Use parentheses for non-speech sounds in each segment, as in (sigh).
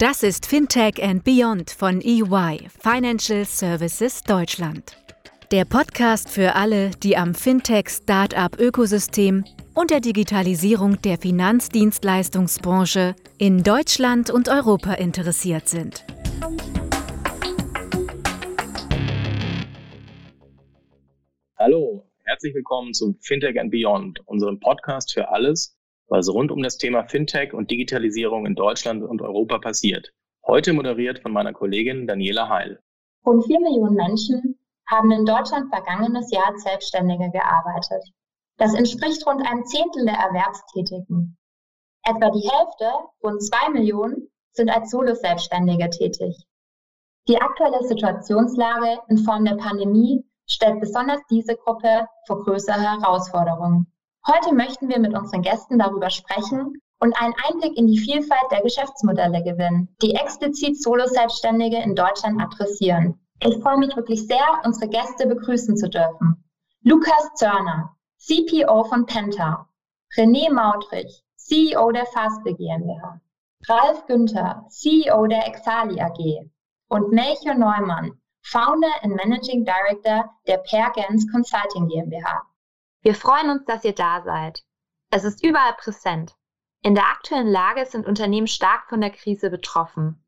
Das ist Fintech and Beyond von EY, Financial Services Deutschland. Der Podcast für alle, die am Fintech-Startup-Ökosystem und der Digitalisierung der Finanzdienstleistungsbranche in Deutschland und Europa interessiert sind. Hallo, herzlich willkommen zu Fintech and Beyond, unserem Podcast für alles, was rund um das Thema Fintech und Digitalisierung in Deutschland und Europa passiert. Heute moderiert von meiner Kollegin Daniela Heil. Rund vier Millionen Menschen haben in Deutschland vergangenes Jahr als Selbstständige gearbeitet. Das entspricht rund einem Zehntel der Erwerbstätigen. Etwa die Hälfte, rund zwei Millionen, sind als Solo-Selbstständige tätig. Die aktuelle Situationslage in Form der Pandemie stellt besonders diese Gruppe vor größere Herausforderungen. Heute möchten wir mit unseren Gästen darüber sprechen und einen Einblick in die Vielfalt der Geschäftsmodelle gewinnen, die explizit Solo-Selbstständige in Deutschland adressieren. Ich freue mich wirklich sehr, unsere Gäste begrüßen zu dürfen. Lukas Zörner, CPO von Penta, René Mautrich, CEO der Fastbill GmbH, Ralf Günther, CEO der Exali AG und Melchior Neumann, Founder and Managing Director der Pergens Consulting GmbH. Wir freuen uns, dass ihr da seid. Es ist überall präsent. In der aktuellen Lage sind Unternehmen stark von der Krise betroffen.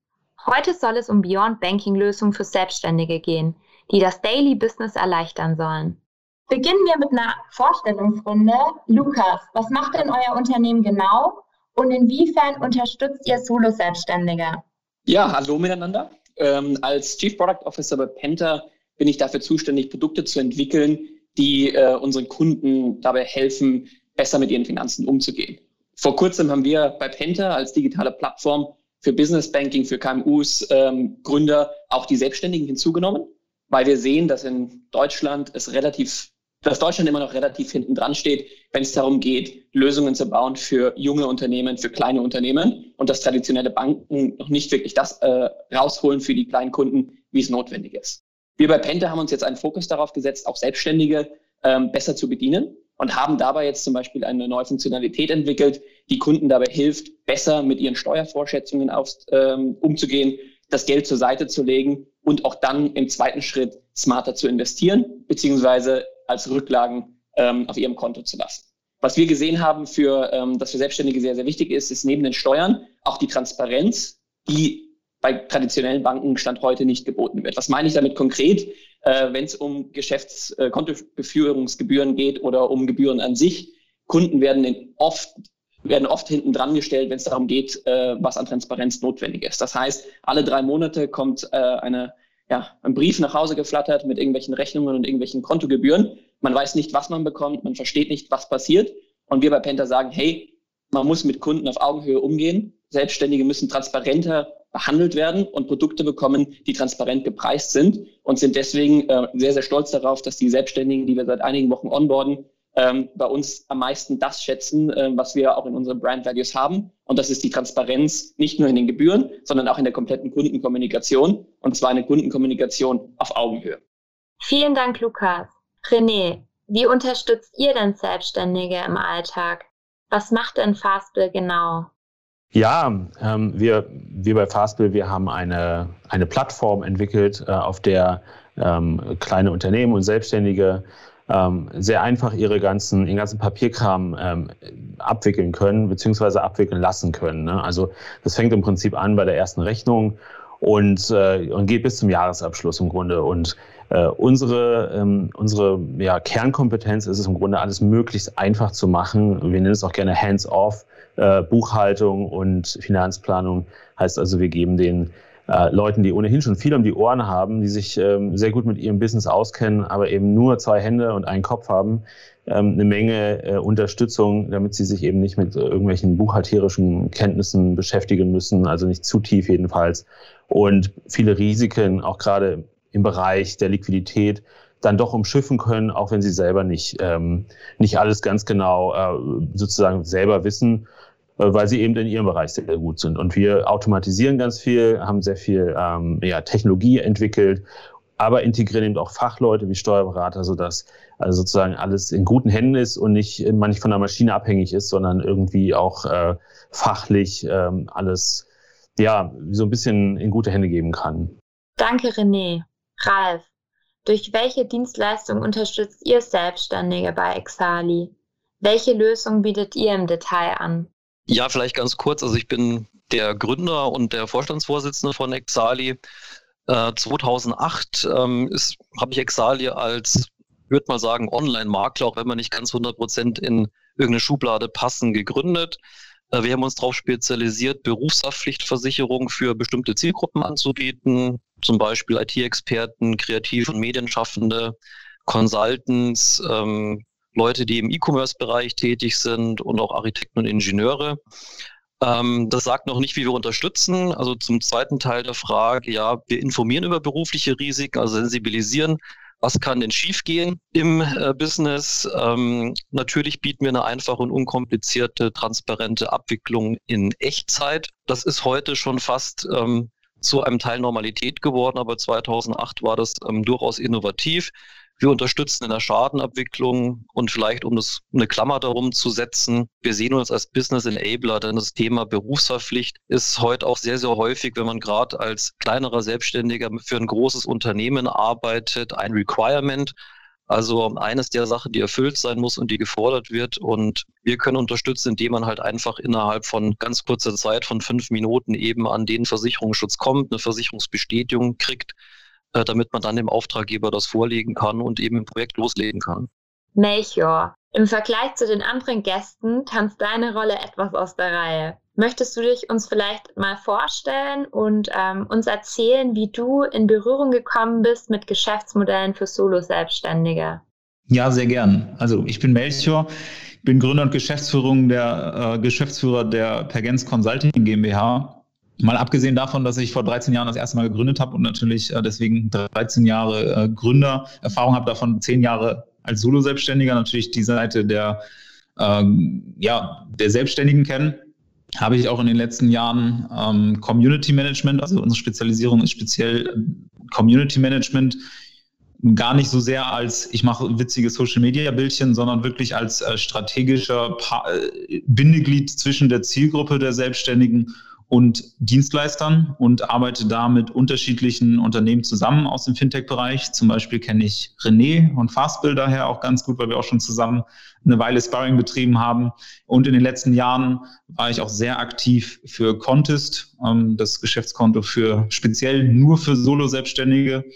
Heute soll es um Beyond Banking Lösungen für Selbstständige gehen, die das Daily Business erleichtern sollen. Beginnen wir mit einer Vorstellungsrunde. Lukas, was macht denn euer Unternehmen genau und inwiefern unterstützt ihr Solo-Selbstständige? Ja, hallo miteinander. Ähm, als Chief Product Officer bei Penta bin ich dafür zuständig, Produkte zu entwickeln, die äh, unseren Kunden dabei helfen, besser mit ihren Finanzen umzugehen. Vor kurzem haben wir bei Penta als digitale Plattform für Business Banking, für KMUs, ähm, Gründer auch die Selbstständigen hinzugenommen, weil wir sehen, dass in Deutschland es relativ, dass Deutschland immer noch relativ hinten dran steht, wenn es darum geht, Lösungen zu bauen für junge Unternehmen, für kleine Unternehmen und dass traditionelle Banken noch nicht wirklich das äh, rausholen für die kleinen Kunden, wie es notwendig ist. Wir bei Penta haben uns jetzt einen Fokus darauf gesetzt, auch Selbstständige ähm, besser zu bedienen und haben dabei jetzt zum Beispiel eine neue Funktionalität entwickelt, die Kunden dabei hilft, besser mit ihren Steuervorschätzungen auf, ähm, umzugehen, das Geld zur Seite zu legen und auch dann im zweiten Schritt smarter zu investieren, beziehungsweise als Rücklagen ähm, auf ihrem Konto zu lassen. Was wir gesehen haben, für, ähm, das für Selbstständige sehr, sehr wichtig ist, ist neben den Steuern auch die Transparenz, die bei traditionellen Banken Stand heute nicht geboten wird. Was meine ich damit konkret? Äh, Wenn es um Geschäftskontoführungsgebühren äh, geht oder um Gebühren an sich, Kunden werden oft werden oft hinten dran gestellt, wenn es darum geht, äh, was an Transparenz notwendig ist. Das heißt, alle drei Monate kommt äh, eine, ja, ein Brief nach Hause geflattert mit irgendwelchen Rechnungen und irgendwelchen Kontogebühren. Man weiß nicht, was man bekommt, man versteht nicht, was passiert. Und wir bei Penta sagen, hey, man muss mit Kunden auf Augenhöhe umgehen. Selbstständige müssen transparenter behandelt werden und Produkte bekommen, die transparent gepreist sind und sind deswegen äh, sehr, sehr stolz darauf, dass die Selbstständigen, die wir seit einigen Wochen onboarden, ähm, bei uns am meisten das schätzen, äh, was wir auch in unseren Brand Values haben. Und das ist die Transparenz nicht nur in den Gebühren, sondern auch in der kompletten Kundenkommunikation. Und zwar eine Kundenkommunikation auf Augenhöhe. Vielen Dank, Lukas. René, wie unterstützt ihr denn Selbstständige im Alltag? Was macht denn Fastbill genau? Ja, ähm, wir, wir bei Fastbill, wir haben eine, eine Plattform entwickelt, äh, auf der ähm, kleine Unternehmen und Selbstständige ähm, sehr einfach ihre ganzen, ihren ganzen Papierkram ähm, abwickeln können, beziehungsweise abwickeln lassen können. Ne? Also das fängt im Prinzip an bei der ersten Rechnung und, äh, und geht bis zum Jahresabschluss im Grunde. Und äh, unsere ähm, unsere ja, Kernkompetenz ist es im Grunde, alles möglichst einfach zu machen. Wir nennen es auch gerne Hands-off. Äh, Buchhaltung und Finanzplanung heißt also, wir geben den äh, Leuten, die ohnehin schon viel um die Ohren haben, die sich ähm, sehr gut mit ihrem Business auskennen, aber eben nur zwei Hände und einen Kopf haben, ähm, eine Menge äh, Unterstützung, damit sie sich eben nicht mit irgendwelchen buchhalterischen Kenntnissen beschäftigen müssen, also nicht zu tief jedenfalls. Und viele Risiken, auch gerade im Bereich der Liquidität, dann doch umschiffen können, auch wenn sie selber nicht, ähm, nicht alles ganz genau äh, sozusagen selber wissen, weil sie eben in ihrem Bereich sehr gut sind. Und wir automatisieren ganz viel, haben sehr viel ähm, ja, Technologie entwickelt, aber integrieren eben auch Fachleute wie Steuerberater, sodass also sozusagen alles in guten Händen ist und nicht, man nicht von der Maschine abhängig ist, sondern irgendwie auch äh, fachlich ähm, alles ja, so ein bisschen in gute Hände geben kann. Danke, René. Ralf, durch welche Dienstleistung unterstützt ihr Selbstständige bei Exali? Welche Lösung bietet ihr im Detail an? Ja, vielleicht ganz kurz. Also ich bin der Gründer und der Vorstandsvorsitzende von Exali. Äh, 2008 ähm, habe ich Exali als, würde mal sagen, Online-Makler, auch wenn wir nicht ganz 100 Prozent in irgendeine Schublade passen, gegründet. Äh, wir haben uns darauf spezialisiert, Berufshaftpflichtversicherung für bestimmte Zielgruppen anzubieten, zum Beispiel IT-Experten, Kreativ- und Medienschaffende, Consultants, ähm, Leute, die im E-Commerce-Bereich tätig sind und auch Architekten und Ingenieure. Ähm, das sagt noch nicht, wie wir unterstützen. Also zum zweiten Teil der Frage, ja, wir informieren über berufliche Risiken, also sensibilisieren. Was kann denn schiefgehen im äh, Business? Ähm, natürlich bieten wir eine einfache und unkomplizierte, transparente Abwicklung in Echtzeit. Das ist heute schon fast ähm, zu einem Teil Normalität geworden, aber 2008 war das ähm, durchaus innovativ. Wir unterstützen in der Schadenabwicklung und vielleicht, um das eine Klammer darum zu setzen, wir sehen uns als Business Enabler, denn das Thema Berufsverpflicht ist heute auch sehr, sehr häufig, wenn man gerade als kleinerer Selbstständiger für ein großes Unternehmen arbeitet, ein Requirement. Also eines der Sachen, die erfüllt sein muss und die gefordert wird. Und wir können unterstützen, indem man halt einfach innerhalb von ganz kurzer Zeit von fünf Minuten eben an den Versicherungsschutz kommt, eine Versicherungsbestätigung kriegt äh, damit man dann dem Auftraggeber das vorlegen kann und eben im Projekt loslegen kann. Melchior, im Vergleich zu den anderen Gästen tanzt deine Rolle etwas aus der Reihe. Möchtest du dich uns vielleicht mal vorstellen und ähm, uns erzählen, wie du in Berührung gekommen bist mit Geschäftsmodellen für Solo-Selbstständige? Ja, sehr gern. Also ich bin Melchior, bin Gründer und Geschäftsführung der, äh, Geschäftsführer der Pergens Consulting GmbH Mal abgesehen davon, dass ich vor 13 Jahren das erste Mal gegründet habe und natürlich äh, deswegen 13 Jahre äh, Gründererfahrung habe, davon 10 Jahre als Solo-Selbstständiger natürlich die Seite der, ähm, ja, der Selbstständigen kennen, habe ich auch in den letzten Jahren ähm, Community Management, also unsere Spezialisierung ist speziell äh, Community Management, gar nicht so sehr als ich mache witzige Social Media Bildchen, sondern wirklich als äh, strategischer pa Bindeglied zwischen der Zielgruppe der Selbstständigen und Dienstleistern und arbeite da mit unterschiedlichen Unternehmen zusammen aus dem Fintech-Bereich. Zum Beispiel kenne ich René und Fastbill daher auch ganz gut, weil wir auch schon zusammen eine Weile Sparring betrieben haben. Und in den letzten Jahren war ich auch sehr aktiv für Contest, ähm, das Geschäftskonto für speziell nur für Solo-Selbstständige,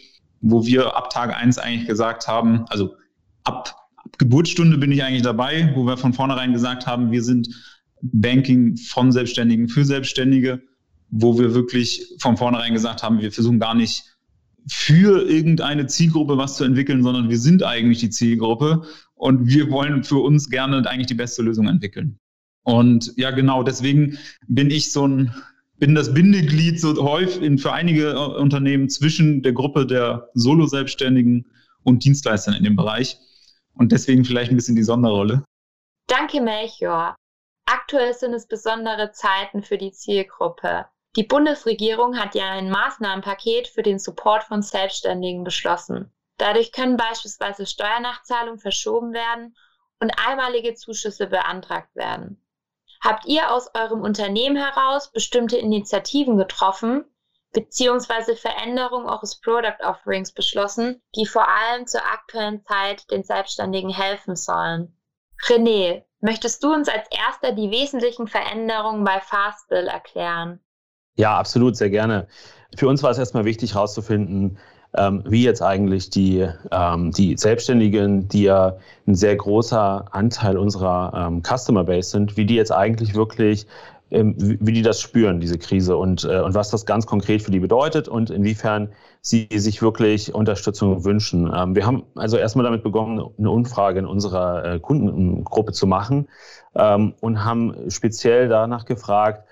wo wir ab Tag eins eigentlich gesagt haben, also ab Geburtsstunde bin ich eigentlich dabei, wo wir von vornherein gesagt haben, wir sind Banking von Selbstständigen für Selbstständige, wo wir wirklich von vornherein gesagt haben, wir versuchen gar nicht für irgendeine Zielgruppe was zu entwickeln, sondern wir sind eigentlich die Zielgruppe und wir wollen für uns gerne eigentlich die beste Lösung entwickeln. Und ja, genau, deswegen bin ich so ein, bin das Bindeglied so häufig für einige äh, Unternehmen zwischen der Gruppe der Solo-Selbstständigen und Dienstleistern in dem Bereich. Und deswegen vielleicht ein bisschen die Sonderrolle. Danke, Melchior. Aktuell sind es besondere Zeiten für die Zielgruppe. Die Bundesregierung hat ja ein Maßnahmenpaket für den Support von Selbstständigen beschlossen. Dadurch können beispielsweise Steuernachzahlungen verschoben werden und einmalige Zuschüsse beantragt werden. Habt ihr aus eurem Unternehmen heraus bestimmte Initiativen getroffen beziehungsweise Veränderungen eures Product Offerings beschlossen, die vor allem zur aktuellen Zeit den Selbstständigen helfen sollen? René, Möchtest du uns als erster die wesentlichen Veränderungen bei Fastbill erklären? Ja, absolut, sehr gerne. Für uns war es erstmal wichtig herauszufinden, ähm, wie jetzt eigentlich die, ähm, die Selbstständigen, die ja ein sehr großer Anteil unserer ähm, Customer Base sind, wie die jetzt eigentlich wirklich wie die das spüren, diese Krise und, äh, und was das ganz konkret für die bedeutet und inwiefern sie sich wirklich Unterstützung wünschen. Ähm, wir haben also erstmal damit begonnen, eine Umfrage in unserer äh, Kundengruppe zu machen ähm, und haben speziell danach gefragt,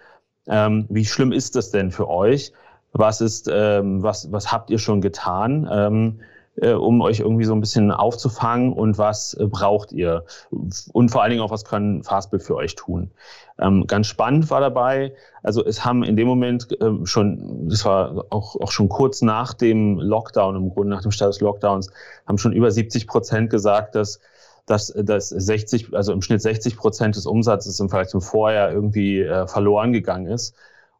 wie schlimm ist das denn für euch? Was ist, was, was habt ihr schon getan? Äh, um euch irgendwie so ein bisschen aufzufangen und was äh, braucht ihr? Und vor allen Dingen auch, was können Fastbill für euch tun? Ähm, ganz spannend war dabei, also es haben in dem Moment äh, schon, das war auch, auch schon kurz nach dem Lockdown, im Grunde nach dem Start des Lockdowns, haben schon über 70 Prozent gesagt, dass dass, dass 60, also im Schnitt 60 Prozent des Umsatzes im Vergleich zum Vorjahr irgendwie äh, verloren gegangen ist.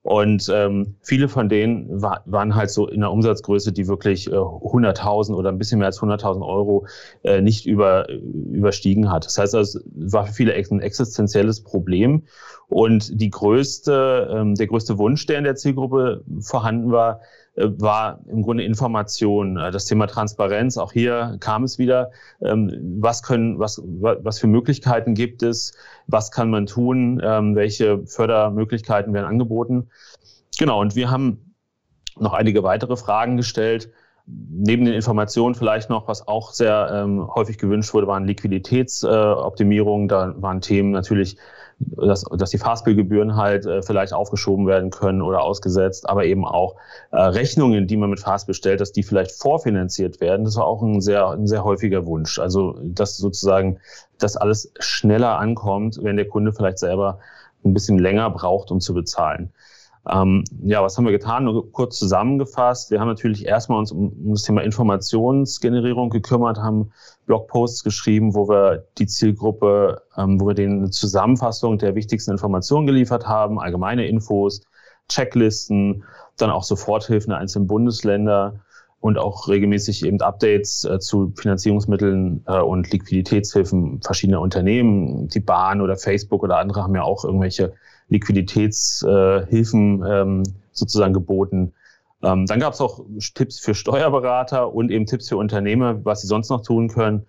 Und ähm, viele von denen war, waren halt so in einer Umsatzgröße, die wirklich äh, 100.000 oder ein bisschen mehr als 100.000 Euro äh, nicht über, überstiegen hat. Das heißt, es war für viele ein existenzielles Problem. Und die größte, ähm, der größte Wunsch, der in der Zielgruppe vorhanden war, war im Grunde Information. Äh, das Thema Transparenz, auch hier kam es wieder. Ähm, was können, was, was für Möglichkeiten gibt es? Was kann man tun? Ähm, welche Fördermöglichkeiten werden angeboten? Genau. Und wir haben noch einige weitere Fragen gestellt. Neben den Informationen vielleicht noch, was auch sehr ähm, häufig gewünscht wurde, waren Liquiditätsoptimierungen. Äh, da waren Themen natürlich dass, dass die Fastbill-Gebühren halt äh, vielleicht aufgeschoben werden können oder ausgesetzt, aber eben auch äh, Rechnungen, die man mit Fastbill stellt, dass die vielleicht vorfinanziert werden. Das war auch ein sehr, ein sehr häufiger Wunsch. Also, dass sozusagen das alles schneller ankommt, wenn der Kunde vielleicht selber ein bisschen länger braucht, um zu bezahlen. Ähm, ja, was haben wir getan? Nur kurz zusammengefasst. Wir haben natürlich erstmal uns um, um das Thema Informationsgenerierung gekümmert, haben Blogposts geschrieben, wo wir die Zielgruppe, ähm, wo wir denen eine Zusammenfassung der wichtigsten Informationen geliefert haben, allgemeine Infos, Checklisten, dann auch Soforthilfen der einzelnen Bundesländer und auch regelmäßig eben Updates äh, zu Finanzierungsmitteln äh, und Liquiditätshilfen verschiedener Unternehmen. Die Bahn oder Facebook oder andere haben ja auch irgendwelche Liquiditätshilfen äh, ähm, sozusagen geboten. Ähm, dann gab es auch Tipps für Steuerberater und eben Tipps für Unternehmer, was sie sonst noch tun können.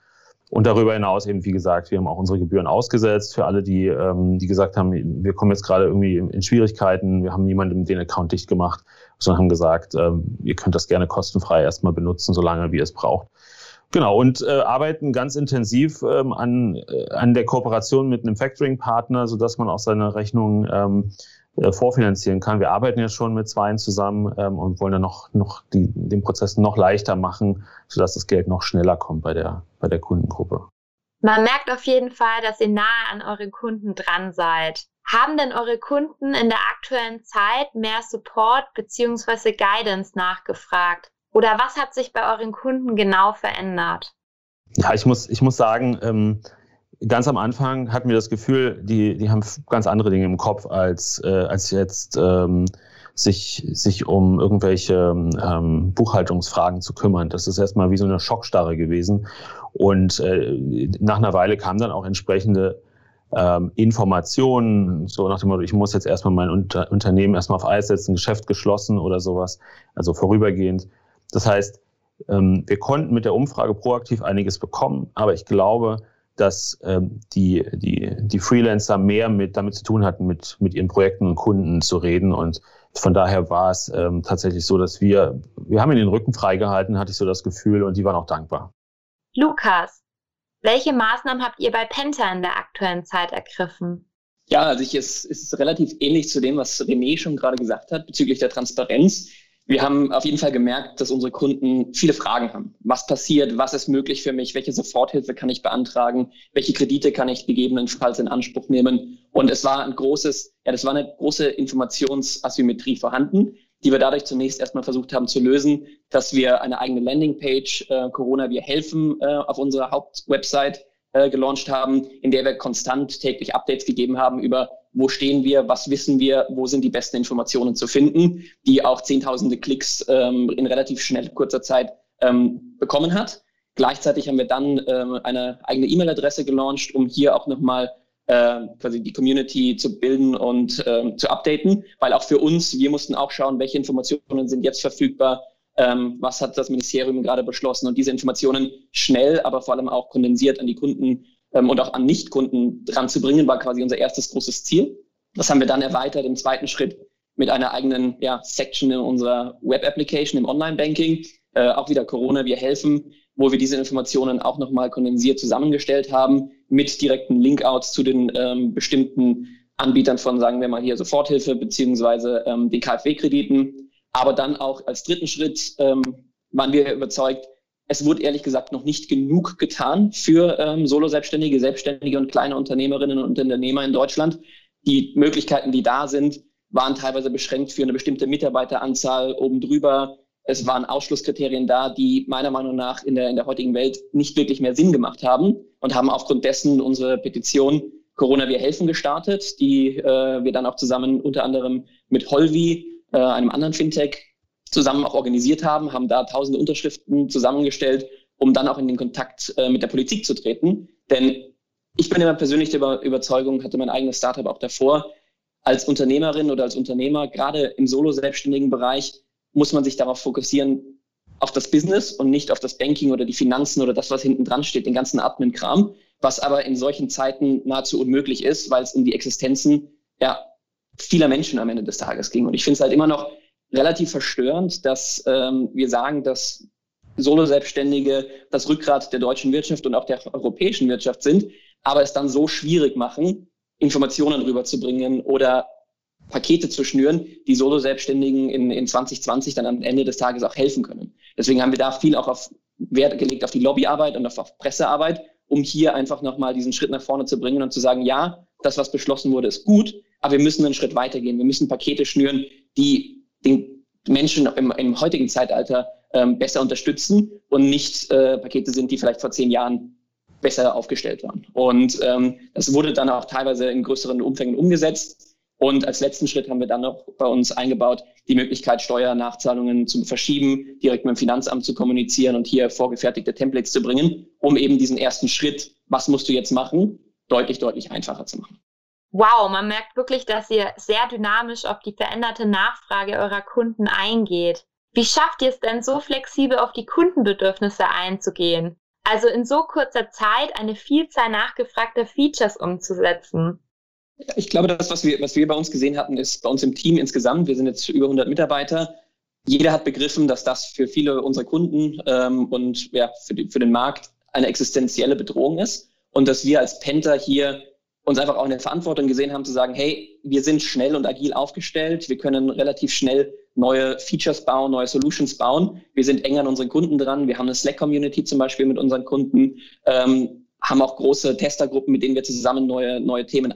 Und darüber hinaus eben, wie gesagt, wir haben auch unsere Gebühren ausgesetzt für alle, die, ähm, die gesagt haben, wir kommen jetzt gerade irgendwie in Schwierigkeiten, wir haben niemandem den Account dicht gemacht, sondern haben gesagt, ähm, ihr könnt das gerne kostenfrei erstmal benutzen, solange wie ihr es braucht. Genau, und äh, arbeiten ganz intensiv ähm, an, äh, an der Kooperation mit einem Factoring-Partner, sodass man auch seine Rechnungen ähm, äh, vorfinanzieren kann. Wir arbeiten ja schon mit Zweien zusammen ähm, und wollen dann noch, noch die, den Prozess noch leichter machen, sodass das Geld noch schneller kommt bei der, bei der Kundengruppe. Man merkt auf jeden Fall, dass ihr nahe an euren Kunden dran seid. Haben denn eure Kunden in der aktuellen Zeit mehr Support bzw. Guidance nachgefragt? Oder was hat sich bei euren Kunden genau verändert? Ja, ich muss, ich muss sagen, ähm, ganz am Anfang hatten wir das Gefühl, die, die haben ganz andere Dinge im Kopf, als, äh, als jetzt ähm, sich, sich um irgendwelche ähm, Buchhaltungsfragen zu kümmern. Das ist erstmal wie so eine Schockstarre gewesen. Und äh, nach einer Weile kamen dann auch entsprechende ähm, Informationen, so nach dem Motto, ich muss jetzt erstmal mein Unter Unternehmen erstmal auf Eis setzen, Geschäft geschlossen oder sowas, also vorübergehend. Das heißt, ähm, wir konnten mit der Umfrage proaktiv einiges bekommen, aber ich glaube, dass ähm, die, die, die Freelancer mehr mit, damit zu tun hatten, mit, mit ihren Projekten und Kunden zu reden. Und von daher war es ähm, tatsächlich so, dass wir, wir haben ihnen den Rücken freigehalten, hatte ich so das Gefühl, und die waren auch dankbar. Lukas, welche Maßnahmen habt ihr bei Penta in der aktuellen Zeit ergriffen? Ja, also ich, es, es ist relativ ähnlich zu dem, was René schon gerade gesagt hat bezüglich der Transparenz. Wir haben auf jeden Fall gemerkt, dass unsere Kunden viele Fragen haben. Was passiert? Was ist möglich für mich? Welche Soforthilfe kann ich beantragen? Welche Kredite kann ich gegebenenfalls in Anspruch nehmen? Und es war ein großes, ja, das war eine große Informationsasymmetrie vorhanden, die wir dadurch zunächst erstmal versucht haben zu lösen, dass wir eine eigene Landingpage, äh, Corona, wir helfen, äh, auf unserer Hauptwebsite äh, gelauncht haben, in der wir konstant täglich Updates gegeben haben über wo stehen wir, was wissen wir, wo sind die besten Informationen zu finden, die auch zehntausende Klicks ähm, in relativ schnell kurzer Zeit ähm, bekommen hat. Gleichzeitig haben wir dann ähm, eine eigene E-Mail-Adresse gelauncht, um hier auch nochmal äh, quasi die Community zu bilden und ähm, zu updaten, weil auch für uns, wir mussten auch schauen, welche Informationen sind jetzt verfügbar, ähm, was hat das Ministerium gerade beschlossen und diese Informationen schnell, aber vor allem auch kondensiert an die Kunden ähm, und auch an Nichtkunden dran zu bringen, war quasi unser erstes großes Ziel. Das haben wir dann erweitert im zweiten Schritt mit einer eigenen ja, Section in unserer Web-Application im Online-Banking. Äh, auch wieder Corona, wir helfen, wo wir diese Informationen auch nochmal kondensiert zusammengestellt haben mit direkten Linkouts zu den ähm, bestimmten Anbietern von, sagen wir mal hier, Soforthilfe beziehungsweise ähm, den KfW-Krediten. Aber dann auch als dritten Schritt ähm, waren wir überzeugt, es wurde ehrlich gesagt noch nicht genug getan für ähm, Solo-Selbstständige, Selbstständige und kleine Unternehmerinnen und Unternehmer in Deutschland. Die Möglichkeiten, die da sind, waren teilweise beschränkt für eine bestimmte Mitarbeiteranzahl oben drüber. Es waren Ausschlusskriterien da, die meiner Meinung nach in der, in der heutigen Welt nicht wirklich mehr Sinn gemacht haben und haben aufgrund dessen unsere Petition Corona Wir helfen gestartet, die äh, wir dann auch zusammen unter anderem mit Holvi, äh, einem anderen Fintech, zusammen auch organisiert haben, haben da tausende Unterschriften zusammengestellt, um dann auch in den Kontakt äh, mit der Politik zu treten. Denn ich bin immer persönlich der Überzeugung, hatte mein eigenes Startup auch davor, als Unternehmerin oder als Unternehmer, gerade im solo-selbstständigen Bereich, muss man sich darauf fokussieren, auf das Business und nicht auf das Banking oder die Finanzen oder das, was hinten dran steht, den ganzen Admin-Kram, was aber in solchen Zeiten nahezu unmöglich ist, weil es um die Existenzen ja, vieler Menschen am Ende des Tages ging. Und ich finde es halt immer noch relativ verstörend, dass ähm, wir sagen, dass Solo-Selbstständige das Rückgrat der deutschen Wirtschaft und auch der europäischen Wirtschaft sind, aber es dann so schwierig machen, Informationen rüberzubringen oder Pakete zu schnüren, die Solo-Selbstständigen in, in 2020 dann am Ende des Tages auch helfen können. Deswegen haben wir da viel auch auf Wert gelegt auf die Lobbyarbeit und auf, auf Pressearbeit, um hier einfach nochmal diesen Schritt nach vorne zu bringen und zu sagen, ja, das, was beschlossen wurde, ist gut, aber wir müssen einen Schritt weitergehen. Wir müssen Pakete schnüren, die den Menschen im, im heutigen Zeitalter ähm, besser unterstützen und nicht äh, Pakete sind, die vielleicht vor zehn Jahren besser aufgestellt waren. Und ähm, das wurde dann auch teilweise in größeren Umfängen umgesetzt. Und als letzten Schritt haben wir dann noch bei uns eingebaut, die Möglichkeit, Steuernachzahlungen zu verschieben, direkt mit dem Finanzamt zu kommunizieren und hier vorgefertigte Templates zu bringen, um eben diesen ersten Schritt, was musst du jetzt machen, deutlich, deutlich einfacher zu machen. Wow, man merkt wirklich, dass ihr sehr dynamisch auf die veränderte Nachfrage eurer Kunden eingeht. Wie schafft ihr es denn, so flexibel auf die Kundenbedürfnisse einzugehen? Also in so kurzer Zeit eine Vielzahl nachgefragter Features umzusetzen. Ich glaube, das, was wir, was wir bei uns gesehen hatten, ist bei uns im Team insgesamt, wir sind jetzt über 100 Mitarbeiter, jeder hat begriffen, dass das für viele unserer Kunden ähm, und ja, für, die, für den Markt eine existenzielle Bedrohung ist und dass wir als Penta hier uns einfach auch in der Verantwortung gesehen haben zu sagen, hey, wir sind schnell und agil aufgestellt, wir können relativ schnell neue Features bauen, neue Solutions bauen. Wir sind eng an unseren Kunden dran. Wir haben eine Slack-Community zum Beispiel mit unseren Kunden, ähm, haben auch große Testergruppen, mit denen wir zusammen neue, neue Themen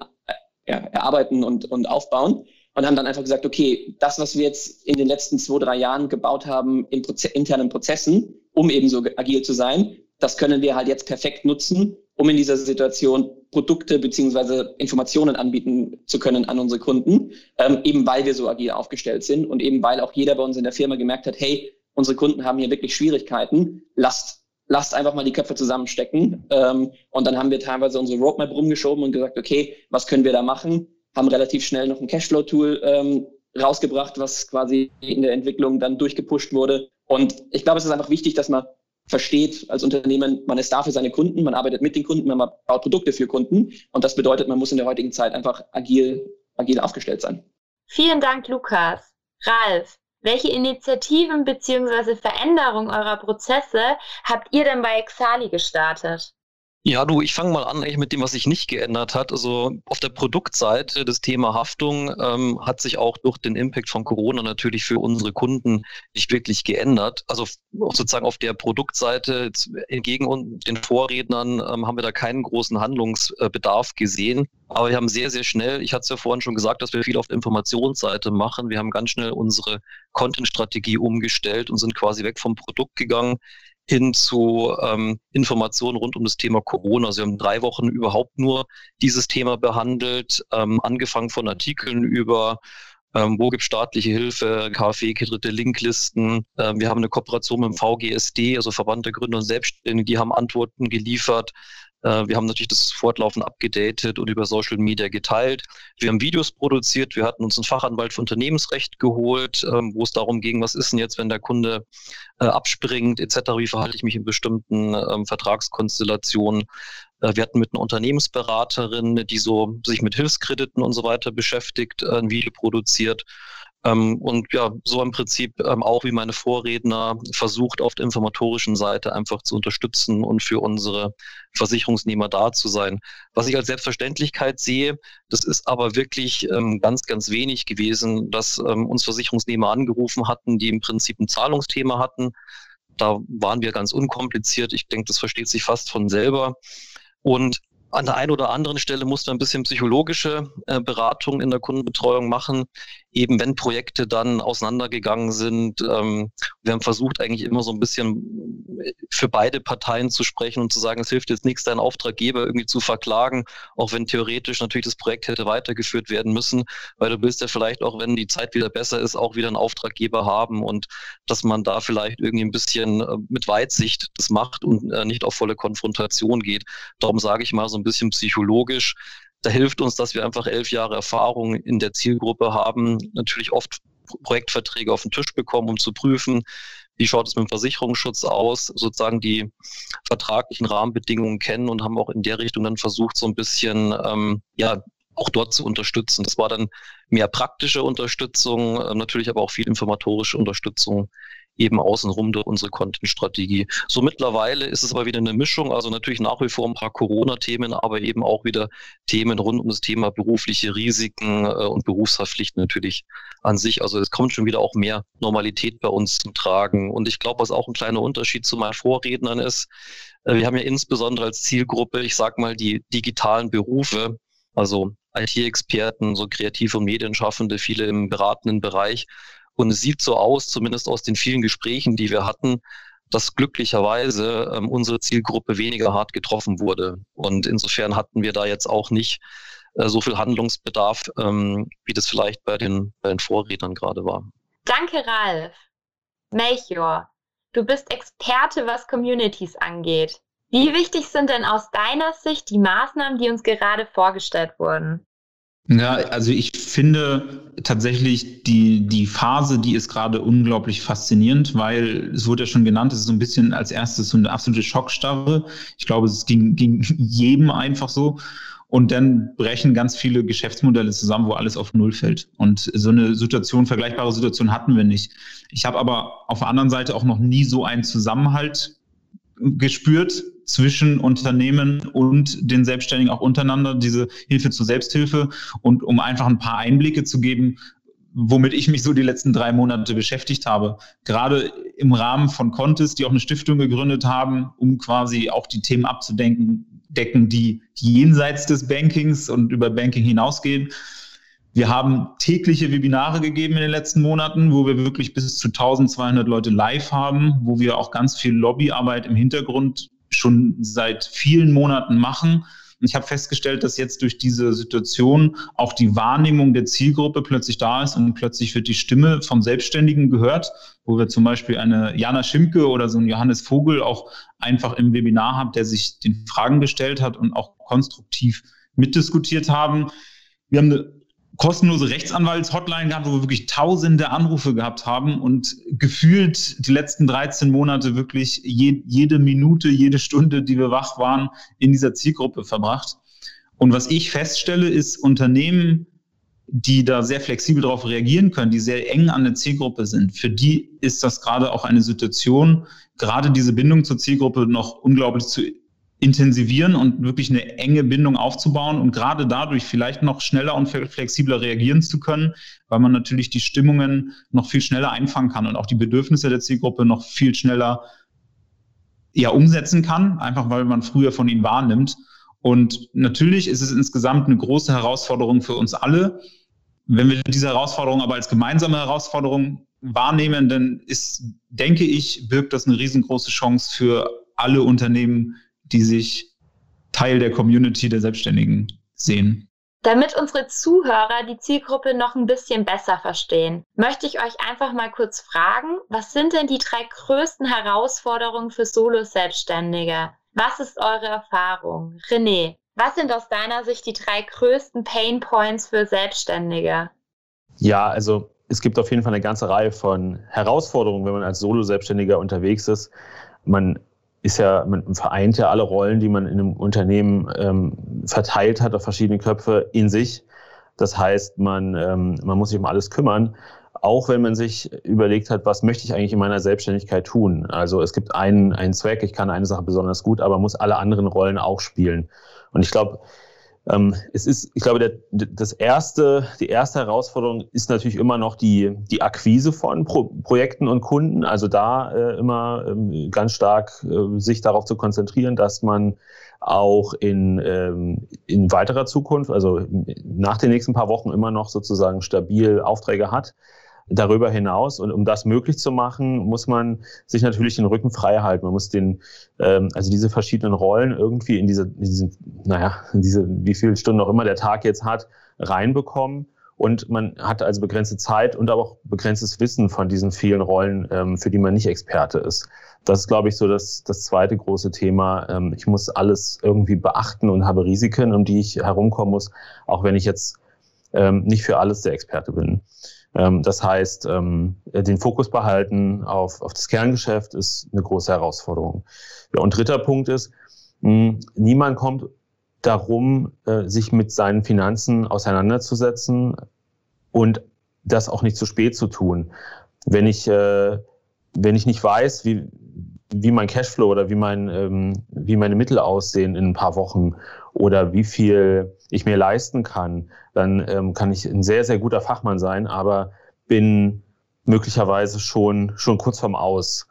ja, erarbeiten und, und aufbauen und haben dann einfach gesagt, okay, das, was wir jetzt in den letzten zwei, drei Jahren gebaut haben in Proze internen Prozessen, um eben so agil zu sein, das können wir halt jetzt perfekt nutzen, um in dieser Situation Produkte beziehungsweise Informationen anbieten zu können an unsere Kunden, ähm, eben weil wir so agil aufgestellt sind und eben weil auch jeder bei uns in der Firma gemerkt hat, hey, unsere Kunden haben hier wirklich Schwierigkeiten, lasst lasst einfach mal die Köpfe zusammenstecken. Ähm, und dann haben wir teilweise unsere Roadmap rumgeschoben und gesagt, okay, was können wir da machen? Haben relativ schnell noch ein Cashflow-Tool ähm, rausgebracht, was quasi in der Entwicklung dann durchgepusht wurde. Und ich glaube, es ist einfach wichtig, dass man versteht als Unternehmen, man ist da für seine Kunden, man arbeitet mit den Kunden, man baut Produkte für Kunden. Und das bedeutet, man muss in der heutigen Zeit einfach agil, agil aufgestellt sein. Vielen Dank, Lukas. Ralf, welche Initiativen bzw. Veränderungen eurer Prozesse habt ihr denn bei Exali gestartet? Ja, du, ich fange mal an eigentlich mit dem, was sich nicht geändert hat. Also auf der Produktseite das Thema Haftung ähm, hat sich auch durch den Impact von Corona natürlich für unsere Kunden nicht wirklich geändert. Also sozusagen auf der Produktseite entgegen den Vorrednern ähm, haben wir da keinen großen Handlungsbedarf gesehen. Aber wir haben sehr, sehr schnell, ich hatte es ja vorhin schon gesagt, dass wir viel auf der Informationsseite machen. Wir haben ganz schnell unsere Content-Strategie umgestellt und sind quasi weg vom Produkt gegangen hin zu ähm, Informationen rund um das Thema Corona. Wir haben drei Wochen überhaupt nur dieses Thema behandelt, ähm, angefangen von Artikeln über ähm, wo gibt staatliche Hilfe, KfW-Kredite, Linklisten. Ähm, wir haben eine Kooperation mit dem VGSD, also Verband der Gründer und Selbstständigen, die haben Antworten geliefert. Äh, wir haben natürlich das fortlaufend abgedatet und über Social Media geteilt. Wir haben Videos produziert. Wir hatten uns einen Fachanwalt für Unternehmensrecht geholt, ähm, wo es darum ging, was ist denn jetzt, wenn der Kunde äh, abspringt, etc. Wie verhalte ich mich in bestimmten ähm, Vertragskonstellationen? Äh, wir hatten mit einer Unternehmensberaterin, die so sich mit Hilfskrediten und so weiter beschäftigt, ein Video produziert. Ähm, und ja, so im Prinzip ähm, auch wie meine Vorredner versucht, auf der informatorischen Seite einfach zu unterstützen und für unsere Versicherungsnehmer da zu sein. Was ich als Selbstverständlichkeit sehe, das ist aber wirklich ähm, ganz, ganz wenig gewesen, dass uns Versicherungsnehmer angerufen hatten, die im Prinzip ein Zahlungsthema hatten. Da waren wir ganz unkompliziert. Ich denke, das versteht sich fast von selber. Und an der einen oder anderen Stelle muss man ein bisschen psychologische äh, Beratung in der Kundenbetreuung machen, eben wenn Projekte dann auseinandergegangen sind. Ähm, wir haben versucht, eigentlich immer so ein bisschen für beide Parteien zu sprechen und zu sagen, es hilft jetzt nichts, deinen Auftraggeber irgendwie zu verklagen, auch wenn theoretisch natürlich das Projekt hätte weitergeführt werden müssen, weil du willst ja vielleicht auch, wenn die Zeit wieder besser ist, auch wieder einen Auftraggeber haben und dass man da vielleicht irgendwie ein bisschen äh, mit Weitsicht das macht und äh, nicht auf volle Konfrontation geht. Darum sage ich mal so ein bisschen psychologisch, da hilft uns, dass wir einfach elf Jahre Erfahrung in der Zielgruppe haben, natürlich oft Projektverträge auf den Tisch bekommen, um zu prüfen, wie schaut es mit dem Versicherungsschutz aus, sozusagen die vertraglichen Rahmenbedingungen kennen und haben auch in der Richtung dann versucht, so ein bisschen, ähm, ja, auch dort zu unterstützen. Das war dann mehr praktische Unterstützung, äh, natürlich aber auch viel informatorische Unterstützung eben außenrum durch unsere Content-Strategie. So mittlerweile ist es aber wieder eine Mischung, also natürlich nach wie vor ein paar Corona-Themen, aber eben auch wieder Themen rund um das Thema berufliche Risiken äh, und Berufshaftpflichten natürlich an sich. Also es kommt schon wieder auch mehr Normalität bei uns zum Tragen. Und ich glaube, was auch ein kleiner Unterschied zu meinen Vorrednern ist, äh, wir haben ja insbesondere als Zielgruppe, ich sag mal, die digitalen Berufe, also IT-Experten, so kreative Medienschaffende, viele im beratenden Bereich. Und es sieht so aus, zumindest aus den vielen Gesprächen, die wir hatten, dass glücklicherweise ähm, unsere Zielgruppe weniger hart getroffen wurde. Und insofern hatten wir da jetzt auch nicht äh, so viel Handlungsbedarf, ähm, wie das vielleicht bei den, bei den Vorrednern gerade war. Danke, Ralf. Melchior, du bist Experte, was Communities angeht. Wie wichtig sind denn aus deiner Sicht die Maßnahmen, die uns gerade vorgestellt wurden? Ja, also ich finde tatsächlich die, die Phase, die ist gerade unglaublich faszinierend, weil es wurde ja schon genannt, es ist so ein bisschen als erstes so eine absolute Schockstarre. Ich glaube, es ging, ging (laughs) jedem einfach so. Und dann brechen ganz viele Geschäftsmodelle zusammen, wo alles auf Null fällt. Und so eine Situation, vergleichbare Situation hatten wir nicht. Ich habe aber auf der anderen Seite auch noch nie so einen Zusammenhalt gespürt zwischen Unternehmen und den Selbstständigen auch untereinander, diese Hilfe zur Selbsthilfe und um einfach ein paar Einblicke zu geben, womit ich mich so die letzten drei Monate beschäftigt habe. Gerade im Rahmen von Contest, die auch eine Stiftung gegründet haben, um quasi auch die Themen abzudenken, decken, die jenseits des Bankings und über Banking hinausgehen. Wir haben tägliche Webinare gegeben in den letzten Monaten, wo wir wirklich bis zu 1200 Leute live haben, wo wir auch ganz viel Lobbyarbeit im Hintergrund schon seit vielen Monaten machen. Und ich habe festgestellt, dass jetzt durch diese Situation auch die Wahrnehmung der Zielgruppe plötzlich da ist und plötzlich wird die Stimme vom Selbstständigen gehört, wo wir zum Beispiel eine Jana Schimke oder so ein Johannes Vogel auch einfach im Webinar haben, der sich den Fragen gestellt hat und auch konstruktiv mitdiskutiert haben. Wir haben eine kostenlose Rechtsanwalts-Hotline gehabt, wo wir wirklich tausende Anrufe gehabt haben und gefühlt die letzten 13 Monate wirklich je, jede Minute, jede Stunde, die wir wach waren, in dieser Zielgruppe verbracht. Und was ich feststelle, ist Unternehmen, die da sehr flexibel darauf reagieren können, die sehr eng an der Zielgruppe sind, für die ist das gerade auch eine Situation, gerade diese Bindung zur Zielgruppe noch unglaublich zu intensivieren und wirklich eine enge Bindung aufzubauen und gerade dadurch vielleicht noch schneller und flexibler reagieren zu können, weil man natürlich die Stimmungen noch viel schneller einfangen kann und auch die Bedürfnisse der Zielgruppe noch viel schneller ja, umsetzen kann, einfach weil man früher von ihnen wahrnimmt. Und natürlich ist es insgesamt eine große Herausforderung für uns alle. Wenn wir diese Herausforderung aber als gemeinsame Herausforderung wahrnehmen, dann ist, denke ich, birgt das eine riesengroße Chance für alle Unternehmen, die sich Teil der Community der Selbstständigen sehen. Damit unsere Zuhörer die Zielgruppe noch ein bisschen besser verstehen, möchte ich euch einfach mal kurz fragen, was sind denn die drei größten Herausforderungen für Solo-Selbstständige? Was ist eure Erfahrung? René, was sind aus deiner Sicht die drei größten Pain Points für Selbstständige? Ja, also es gibt auf jeden Fall eine ganze Reihe von Herausforderungen, wenn man als Solo-Selbstständiger unterwegs ist. Man ist ja, man vereint ja alle Rollen, die man in einem Unternehmen ähm, verteilt hat auf verschiedene Köpfe in sich. Das heißt, man, ähm, man muss sich um alles kümmern, auch wenn man sich überlegt hat, was möchte ich eigentlich in meiner Selbstständigkeit tun. Also es gibt einen, einen Zweck, ich kann eine Sache besonders gut, aber muss alle anderen Rollen auch spielen. Und ich glaube, es ist, ich glaube, der, das erste, die erste Herausforderung ist natürlich immer noch die, die Akquise von Pro Projekten und Kunden. Also da äh, immer ähm, ganz stark äh, sich darauf zu konzentrieren, dass man auch in, ähm, in weiterer Zukunft, also nach den nächsten paar Wochen immer noch sozusagen stabil Aufträge hat. Darüber hinaus, und um das möglich zu machen, muss man sich natürlich den Rücken frei halten. Man muss den, ähm, also diese verschiedenen Rollen irgendwie in diese, in diese, naja, in diese, wie viele Stunden auch immer der Tag jetzt hat, reinbekommen. Und man hat also begrenzte Zeit und aber auch begrenztes Wissen von diesen vielen Rollen, ähm, für die man nicht Experte ist. Das ist, glaube ich, so das, das zweite große Thema. Ähm, ich muss alles irgendwie beachten und habe Risiken, um die ich herumkommen muss, auch wenn ich jetzt ähm, nicht für alles der Experte bin. Ähm, das heißt, ähm, den Fokus behalten auf, auf das Kerngeschäft ist eine große Herausforderung. Ja, und dritter Punkt ist, niemand kommt darum, äh, sich mit seinen Finanzen auseinanderzusetzen und das auch nicht zu spät zu tun. Wenn ich, äh, wenn ich nicht weiß, wie, wie mein Cashflow oder wie, mein, ähm, wie meine Mittel aussehen in ein paar Wochen oder wie viel ich mir leisten kann, dann ähm, kann ich ein sehr, sehr guter Fachmann sein, aber bin möglicherweise schon, schon kurz vorm Aus.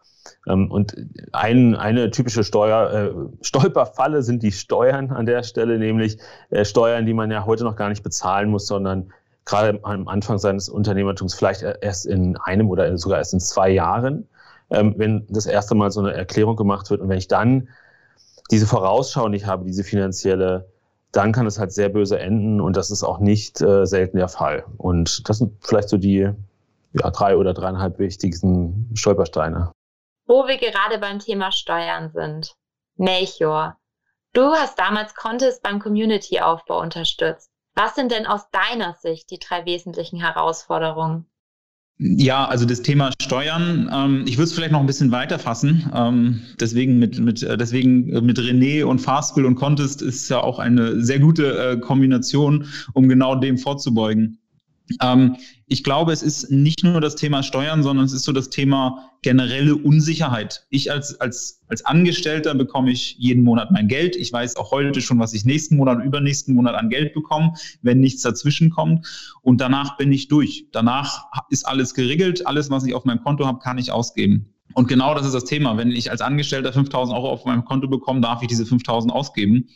Ähm, und ein, eine typische Steuer, äh, Stolperfalle sind die Steuern an der Stelle, nämlich äh, Steuern, die man ja heute noch gar nicht bezahlen muss, sondern gerade am Anfang seines Unternehmertums vielleicht erst in einem oder sogar erst in zwei Jahren, ähm, wenn das erste Mal so eine Erklärung gemacht wird. Und wenn ich dann diese Vorausschau nicht habe, diese finanzielle, dann kann es halt sehr böse enden und das ist auch nicht äh, selten der Fall. Und das sind vielleicht so die ja, drei oder dreieinhalb wichtigsten Stolpersteine. Wo wir gerade beim Thema Steuern sind. Melchior, du hast damals Contest beim Community-Aufbau unterstützt. Was sind denn aus deiner Sicht die drei wesentlichen Herausforderungen? Ja, also das Thema Steuern, ähm, ich würde es vielleicht noch ein bisschen weiter fassen. Ähm, deswegen mit, mit, äh, deswegen äh, mit René und Fastbill und Contest ist ja auch eine sehr gute äh, Kombination, um genau dem vorzubeugen. Ähm, ich glaube, es ist nicht nur das Thema Steuern, sondern es ist so das Thema generelle Unsicherheit. Ich als, als, als Angestellter bekomme ich jeden Monat mein Geld. Ich weiß auch heute schon, was ich nächsten Monat, übernächsten Monat an Geld bekomme, wenn nichts dazwischen kommt. Und danach bin ich durch. Danach ist alles geregelt. Alles, was ich auf meinem Konto habe, kann ich ausgeben. Und genau das ist das Thema. Wenn ich als Angestellter 5000 Euro auf meinem Konto bekomme, darf ich diese 5000 ausgeben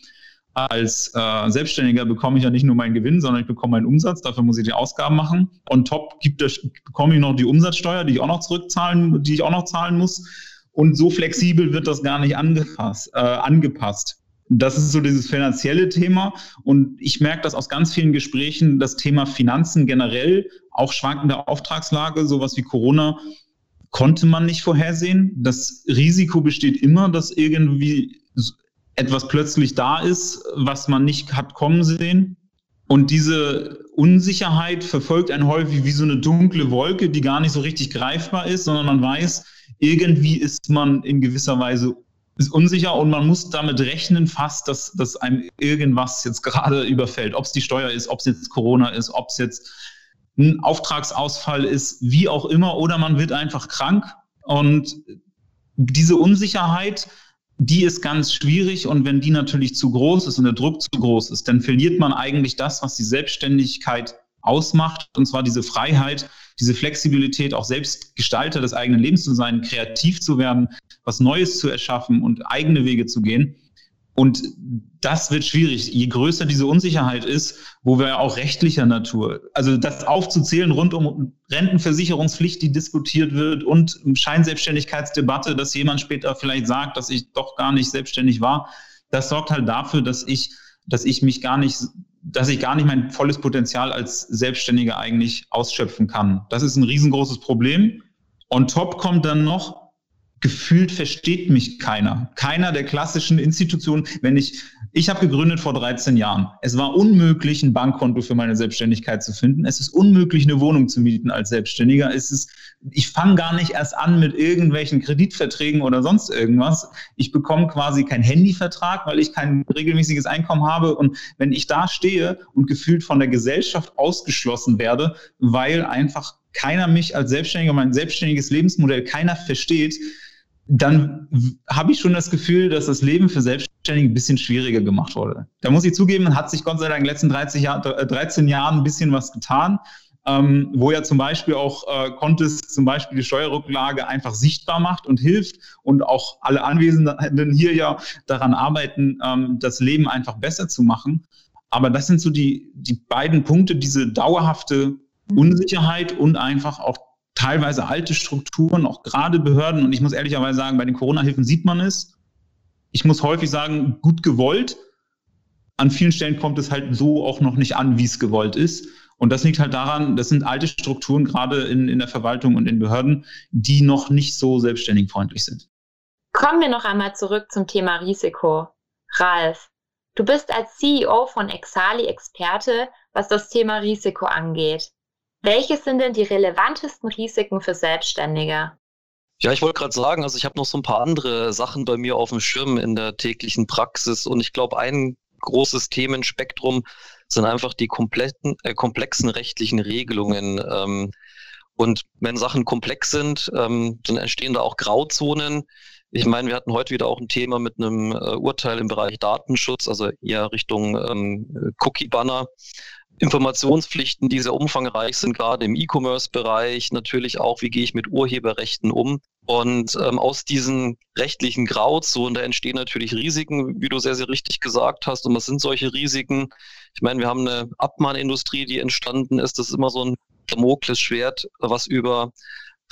als äh, Selbstständiger bekomme ich ja nicht nur meinen Gewinn, sondern ich bekomme meinen Umsatz. Dafür muss ich die Ausgaben machen. On top gibt es, bekomme ich noch die Umsatzsteuer, die ich auch noch zurückzahlen, die ich auch noch zahlen muss. Und so flexibel wird das gar nicht angepasst. Äh, angepasst. Das ist so dieses finanzielle Thema. Und ich merke das aus ganz vielen Gesprächen, das Thema Finanzen generell, auch schwankende Auftragslage, sowas wie Corona, konnte man nicht vorhersehen. Das Risiko besteht immer, dass irgendwie etwas plötzlich da ist, was man nicht hat kommen sehen. Und diese Unsicherheit verfolgt einen häufig wie so eine dunkle Wolke, die gar nicht so richtig greifbar ist, sondern man weiß, irgendwie ist man in gewisser Weise unsicher und man muss damit rechnen fast, dass, dass einem irgendwas jetzt gerade überfällt. Ob es die Steuer ist, ob es jetzt Corona ist, ob es jetzt ein Auftragsausfall ist, wie auch immer, oder man wird einfach krank. Und diese Unsicherheit die ist ganz schwierig und wenn die natürlich zu groß ist und der Druck zu groß ist, dann verliert man eigentlich das, was die Selbstständigkeit ausmacht, und zwar diese Freiheit, diese Flexibilität, auch selbst Gestalter des eigenen Lebens zu sein, kreativ zu werden, was Neues zu erschaffen und eigene Wege zu gehen. Und das wird schwierig, je größer diese Unsicherheit ist, wo wir auch rechtlicher Natur, also das aufzuzählen rund um Rentenversicherungspflicht, die diskutiert wird und Scheinselbstständigkeitsdebatte, dass jemand später vielleicht sagt, dass ich doch gar nicht selbstständig war, das sorgt halt dafür, dass ich, dass ich mich gar nicht, dass ich gar nicht mein volles Potenzial als Selbstständiger eigentlich ausschöpfen kann. Das ist ein riesengroßes Problem. On top kommt dann noch, gefühlt versteht mich keiner. Keiner der klassischen Institutionen. Wenn ich, ich habe gegründet vor 13 Jahren. Es war unmöglich, ein Bankkonto für meine Selbstständigkeit zu finden. Es ist unmöglich, eine Wohnung zu mieten als Selbstständiger. Es ist, ich fange gar nicht erst an mit irgendwelchen Kreditverträgen oder sonst irgendwas. Ich bekomme quasi keinen Handyvertrag, weil ich kein regelmäßiges Einkommen habe. Und wenn ich da stehe und gefühlt von der Gesellschaft ausgeschlossen werde, weil einfach keiner mich als Selbstständiger, mein selbstständiges Lebensmodell, keiner versteht, dann habe ich schon das Gefühl, dass das Leben für Selbstständige ein bisschen schwieriger gemacht wurde. Da muss ich zugeben, hat sich Gott sei Dank in den letzten 30 Jahr, 13 Jahren ein bisschen was getan. ähm, wo ja zum Beispiel auch äh, Contest zum Beispiel die Steuerrücklage einfach sichtbar macht und hilft und auch alle Anwesenden hier ja daran arbeiten, ähm, das Leben einfach besser zu machen. Aber das sind so die, die beiden Punkte, diese dauerhafte Unsicherheit und einfach auch teilweise alte Strukturen, auch gerade Behörden. Und ich muss ehrlicherweise sagen, bei den Corona-Hilfen sieht man es. Ich muss häufig sagen, gut gewollt. An vielen Stellen kommt es halt so auch noch nicht an, wie es gewollt ist. Und das liegt halt daran, das sind alte Strukturen, gerade in, in der Verwaltung und in Behörden, die noch nicht so selbstständig freundlich sind. Kommen wir noch einmal zurück zum Thema Risiko. Ralf, du bist als CEO von Exali Experte, was das Thema Risiko angeht. Welche sind denn die relevantesten Risiken für Selbstständige? Ja, ich wollte gerade sagen, also ich habe noch so ein paar andere Sachen bei mir auf dem Schirm in der täglichen Praxis und ich glaube, ein großes Themenspektrum sind einfach die kompletten, äh, komplexen rechtlichen Regelungen. Ähm, und wenn Sachen komplex sind, ähm, dann entstehen da auch Grauzonen. Ich meine, wir hatten heute wieder auch ein Thema mit einem äh, Urteil im Bereich Datenschutz, also eher Richtung ähm, Cookie-Banner. Informationspflichten, die sehr umfangreich sind, gerade im E-Commerce-Bereich. Natürlich auch, wie gehe ich mit Urheberrechten um. Und ähm, aus diesen rechtlichen Grauzonen, da entstehen natürlich Risiken, wie du sehr, sehr richtig gesagt hast. Und was sind solche Risiken? Ich meine, wir haben eine Abmahnindustrie, die entstanden ist. Das ist immer so ein Damoklesschwert, was über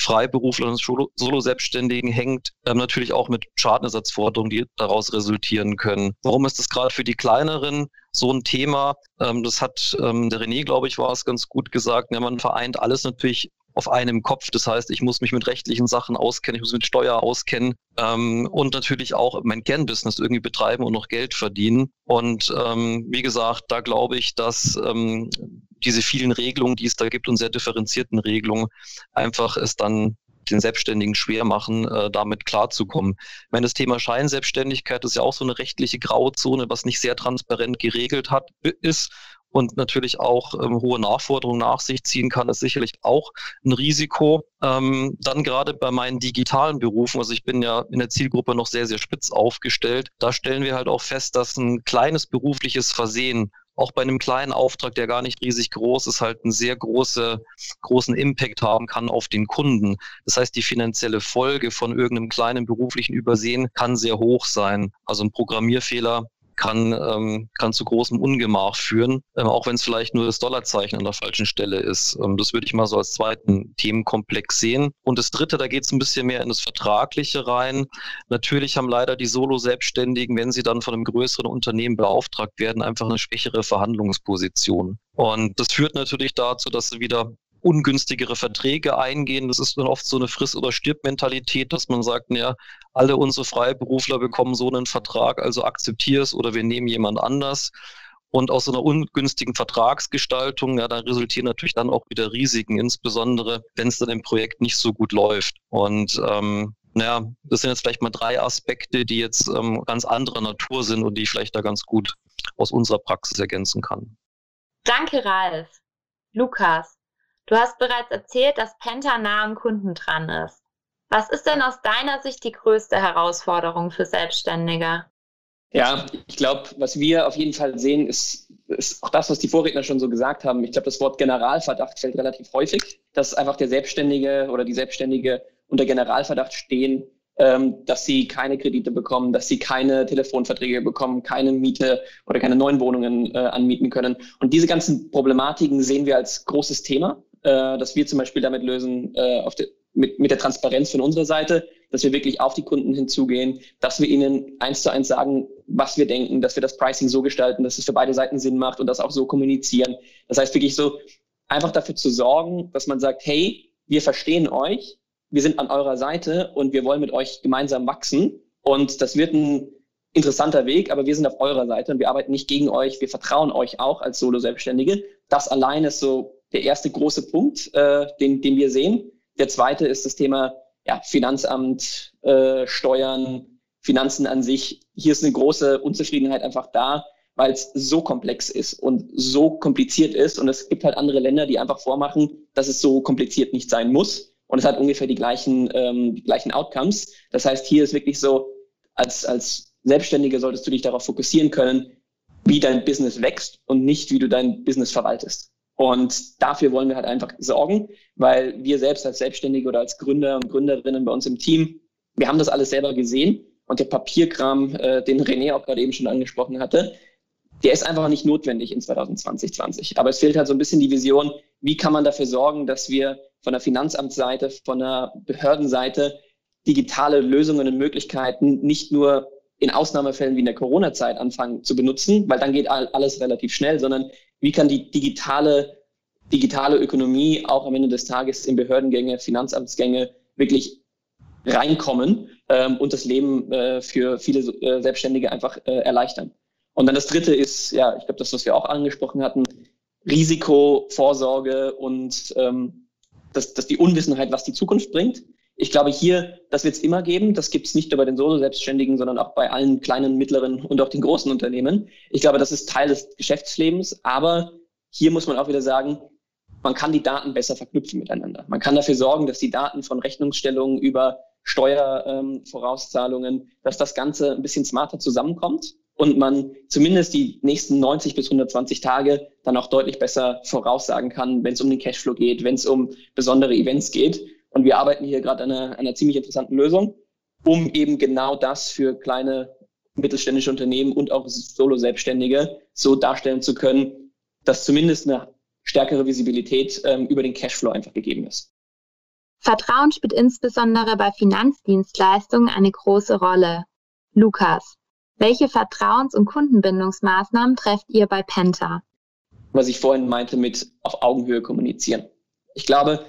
Freiberufler und Solo-Selbstständigen hängt, ähm, natürlich auch mit Schadenersatzforderungen, die daraus resultieren können. Warum ist das gerade für die kleineren so ein Thema? Ähm, das hat ähm, der René, glaube ich, war es ganz gut gesagt. Ja, man vereint alles natürlich auf einem Kopf. Das heißt, ich muss mich mit rechtlichen Sachen auskennen, ich muss mit Steuer auskennen ähm, und natürlich auch mein Kernbusiness irgendwie betreiben und noch Geld verdienen. Und ähm, wie gesagt, da glaube ich, dass ähm, diese vielen Regelungen, die es da gibt und sehr differenzierten Regelungen, einfach es dann den Selbstständigen schwer machen, äh, damit klarzukommen. Ich meine, das Thema Scheinselbstständigkeit ist ja auch so eine rechtliche Grauzone, was nicht sehr transparent geregelt hat, ist und natürlich auch ähm, hohe Nachforderungen nach sich ziehen kann, ist sicherlich auch ein Risiko. Ähm, dann gerade bei meinen digitalen Berufen, also ich bin ja in der Zielgruppe noch sehr, sehr spitz aufgestellt, da stellen wir halt auch fest, dass ein kleines berufliches Versehen auch bei einem kleinen Auftrag, der gar nicht riesig groß ist, halt einen sehr große, großen Impact haben kann auf den Kunden. Das heißt, die finanzielle Folge von irgendeinem kleinen beruflichen Übersehen kann sehr hoch sein. Also ein Programmierfehler kann, ähm, kann zu großem Ungemach führen, ähm, auch wenn es vielleicht nur das Dollarzeichen an der falschen Stelle ist. Ähm, das würde ich mal so als zweiten Themenkomplex sehen. Und das dritte, da geht es ein bisschen mehr in das Vertragliche rein. Natürlich haben leider die Solo-Selbstständigen, wenn sie dann von einem größeren Unternehmen beauftragt werden, einfach eine schwächere Verhandlungsposition. Und das führt natürlich dazu, dass sie wieder ungünstigere Verträge eingehen. Das ist dann oft so eine Friss- oder Stirb-Mentalität, dass man sagt, ja, alle unsere Freiberufler bekommen so einen Vertrag, also akzeptier es oder wir nehmen jemand anders. Und aus so einer ungünstigen Vertragsgestaltung, ja, da resultieren natürlich dann auch wieder Risiken, insbesondere wenn es dann im Projekt nicht so gut läuft. Und ähm, naja, das sind jetzt vielleicht mal drei Aspekte, die jetzt ähm, ganz anderer Natur sind und die ich vielleicht da ganz gut aus unserer Praxis ergänzen kann. Danke, Ralf. Lukas, Du hast bereits erzählt, dass Penta nah am Kunden dran ist. Was ist denn aus deiner Sicht die größte Herausforderung für Selbstständige? Ja, ich glaube, was wir auf jeden Fall sehen, ist, ist auch das, was die Vorredner schon so gesagt haben. Ich glaube, das Wort Generalverdacht fällt relativ häufig, dass einfach der Selbstständige oder die Selbstständige unter Generalverdacht stehen, ähm, dass sie keine Kredite bekommen, dass sie keine Telefonverträge bekommen, keine Miete oder keine neuen Wohnungen äh, anmieten können. Und diese ganzen Problematiken sehen wir als großes Thema äh, dass wir zum Beispiel damit lösen, äh, de, mit, mit der Transparenz von unserer Seite, dass wir wirklich auf die Kunden hinzugehen, dass wir ihnen eins zu eins sagen, was wir denken, dass wir das Pricing so gestalten, dass es für beide Seiten Sinn macht und das auch so kommunizieren. Das heißt wirklich so, einfach dafür zu sorgen, dass man sagt, hey, wir verstehen euch, wir sind an eurer Seite und wir wollen mit euch gemeinsam wachsen. Und das wird ein interessanter Weg, aber wir sind auf eurer Seite und wir arbeiten nicht gegen euch, wir vertrauen euch auch als Solo-Selbstständige. Das allein ist so der erste große Punkt, äh, den, den wir sehen. Der zweite ist das Thema ja, Finanzamt, äh, Steuern, Finanzen an sich. Hier ist eine große Unzufriedenheit einfach da, weil es so komplex ist und so kompliziert ist. Und es gibt halt andere Länder, die einfach vormachen, dass es so kompliziert nicht sein muss. Und es hat ungefähr die gleichen, ähm, die gleichen Outcomes. Das heißt, hier ist wirklich so, als, als Selbstständige solltest du dich darauf fokussieren können, wie dein Business wächst und nicht, wie du dein Business verwaltest. Und dafür wollen wir halt einfach sorgen, weil wir selbst als Selbstständige oder als Gründer und Gründerinnen bei uns im Team, wir haben das alles selber gesehen und der Papierkram, äh, den René auch gerade eben schon angesprochen hatte, der ist einfach nicht notwendig in 2020, 2020. Aber es fehlt halt so ein bisschen die Vision, wie kann man dafür sorgen, dass wir von der Finanzamtsseite, von der Behördenseite digitale Lösungen und Möglichkeiten nicht nur in Ausnahmefällen wie in der Corona-Zeit anfangen zu benutzen, weil dann geht alles relativ schnell, sondern wie kann die digitale, digitale Ökonomie auch am Ende des Tages in Behördengänge, Finanzamtsgänge wirklich reinkommen ähm, und das Leben äh, für viele äh, Selbstständige einfach äh, erleichtern. Und dann das dritte ist, ja, ich glaube, das, was wir auch angesprochen hatten, Risikovorsorge und ähm, dass, dass die Unwissenheit, was die Zukunft bringt. Ich glaube, hier, das wird es immer geben. Das gibt es nicht nur bei den Solo-Selbstständigen, sondern auch bei allen kleinen, mittleren und auch den großen Unternehmen. Ich glaube, das ist Teil des Geschäftslebens. Aber hier muss man auch wieder sagen, man kann die Daten besser verknüpfen miteinander. Man kann dafür sorgen, dass die Daten von Rechnungsstellungen über Steuervorauszahlungen, ähm, dass das Ganze ein bisschen smarter zusammenkommt und man zumindest die nächsten 90 bis 120 Tage dann auch deutlich besser voraussagen kann, wenn es um den Cashflow geht, wenn es um besondere Events geht. Und wir arbeiten hier gerade an einer, einer ziemlich interessanten Lösung, um eben genau das für kleine mittelständische Unternehmen und auch Solo-Selbstständige so darstellen zu können, dass zumindest eine stärkere Visibilität ähm, über den Cashflow einfach gegeben ist. Vertrauen spielt insbesondere bei Finanzdienstleistungen eine große Rolle. Lukas, welche Vertrauens- und Kundenbindungsmaßnahmen trefft ihr bei Penta? Was ich vorhin meinte mit auf Augenhöhe kommunizieren. Ich glaube,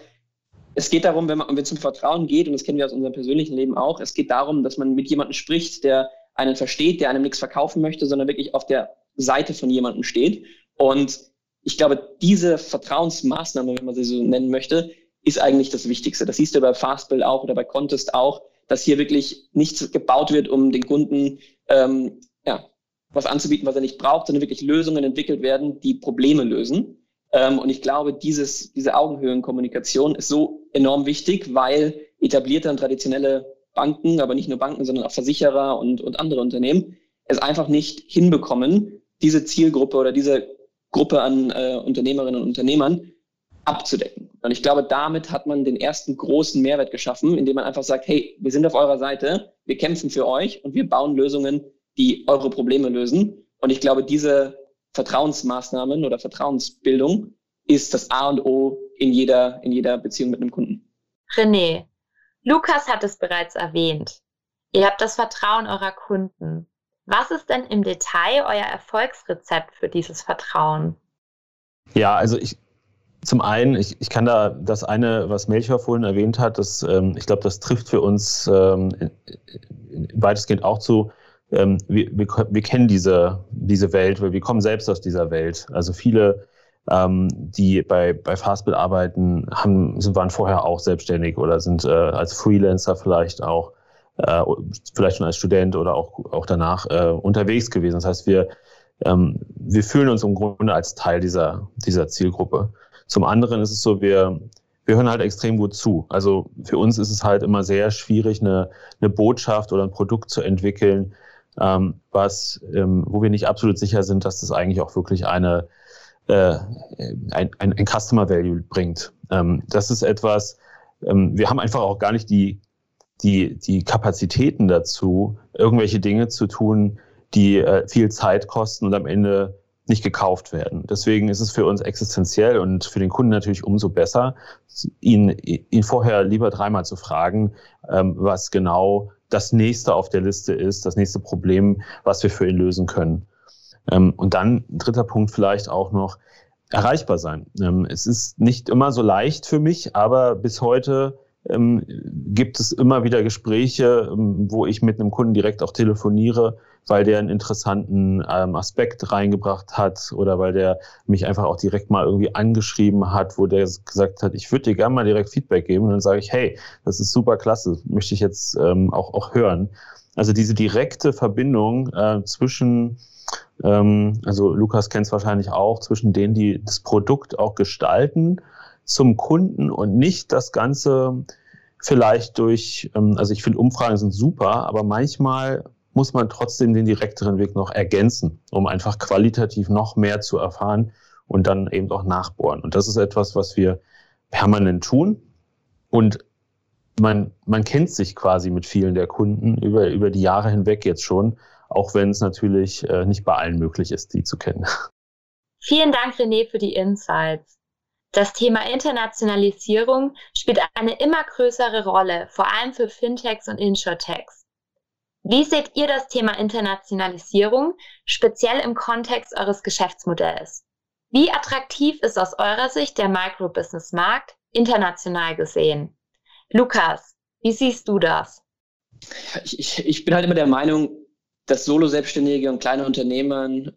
es geht darum, wenn, man, wenn es um Vertrauen geht, und das kennen wir aus unserem persönlichen Leben auch, es geht darum, dass man mit jemandem spricht, der einen versteht, der einem nichts verkaufen möchte, sondern wirklich auf der Seite von jemandem steht. Und ich glaube, diese Vertrauensmaßnahme, wenn man sie so nennen möchte, ist eigentlich das Wichtigste. Das siehst du bei Fastbill auch oder bei Contest auch, dass hier wirklich nichts gebaut wird, um den Kunden ähm, ja, was anzubieten, was er nicht braucht, sondern wirklich Lösungen entwickelt werden, die Probleme lösen. Ähm, und ich glaube, dieses, diese Augenhöhenkommunikation ist so enorm wichtig, weil etablierte und traditionelle Banken, aber nicht nur Banken, sondern auch Versicherer und, und andere Unternehmen es einfach nicht hinbekommen, diese Zielgruppe oder diese Gruppe an äh, Unternehmerinnen und Unternehmern abzudecken. Und ich glaube, damit hat man den ersten großen Mehrwert geschaffen, indem man einfach sagt, hey, wir sind auf eurer Seite, wir kämpfen für euch und wir bauen Lösungen, die eure Probleme lösen. Und ich glaube, diese Vertrauensmaßnahmen oder Vertrauensbildung ist das A und O in jeder, in jeder Beziehung mit einem Kunden. René, Lukas hat es bereits erwähnt. Ihr habt das Vertrauen eurer Kunden. Was ist denn im Detail euer Erfolgsrezept für dieses Vertrauen? Ja, also ich, zum einen, ich, ich kann da das eine, was Melchior vorhin erwähnt hat, das, ähm, ich glaube, das trifft für uns ähm, weitestgehend auch zu. Ähm, wir, wir, wir kennen diese, diese Welt, weil wir kommen selbst aus dieser Welt. Also viele, ähm, die bei, bei Fastbill arbeiten, haben, sind, waren vorher auch selbstständig oder sind äh, als Freelancer vielleicht auch, äh, vielleicht schon als Student oder auch, auch danach äh, unterwegs gewesen. Das heißt, wir, ähm, wir fühlen uns im Grunde als Teil dieser, dieser Zielgruppe. Zum anderen ist es so, wir, wir hören halt extrem gut zu. Also für uns ist es halt immer sehr schwierig, eine, eine Botschaft oder ein Produkt zu entwickeln, ähm, was, ähm, wo wir nicht absolut sicher sind, dass das eigentlich auch wirklich eine, äh, ein, ein, ein Customer Value bringt. Ähm, das ist etwas, ähm, wir haben einfach auch gar nicht die, die, die Kapazitäten dazu, irgendwelche Dinge zu tun, die äh, viel Zeit kosten und am Ende nicht gekauft werden. Deswegen ist es für uns existenziell und für den Kunden natürlich umso besser, ihn, ihn vorher lieber dreimal zu fragen, ähm, was genau das nächste auf der Liste ist, das nächste Problem, was wir für ihn lösen können. Ähm, und dann dritter Punkt vielleicht auch noch erreichbar sein. Ähm, es ist nicht immer so leicht für mich, aber bis heute ähm, gibt es immer wieder Gespräche, wo ich mit einem Kunden direkt auch telefoniere weil der einen interessanten Aspekt reingebracht hat oder weil der mich einfach auch direkt mal irgendwie angeschrieben hat, wo der gesagt hat, ich würde dir gerne mal direkt Feedback geben. Und dann sage ich, hey, das ist super klasse, möchte ich jetzt auch, auch hören. Also diese direkte Verbindung äh, zwischen ähm, also Lukas kennt es wahrscheinlich auch, zwischen denen, die das Produkt auch gestalten, zum Kunden und nicht das Ganze vielleicht durch, ähm, also ich finde Umfragen sind super, aber manchmal muss man trotzdem den direkteren Weg noch ergänzen, um einfach qualitativ noch mehr zu erfahren und dann eben auch nachbohren. Und das ist etwas, was wir permanent tun. Und man, man kennt sich quasi mit vielen der Kunden über, über die Jahre hinweg jetzt schon, auch wenn es natürlich äh, nicht bei allen möglich ist, die zu kennen. (laughs) Vielen Dank, René, für die Insights. Das Thema Internationalisierung spielt eine immer größere Rolle, vor allem für Fintechs und Insurtechs. Wie seht ihr das Thema Internationalisierung, speziell im Kontext eures Geschäftsmodells? Wie attraktiv ist aus eurer Sicht der Microbusiness-Markt international gesehen? Lukas, wie siehst du das? Ich, ich, ich bin halt immer der Meinung, dass Solo-Selbstständige und kleine Unternehmen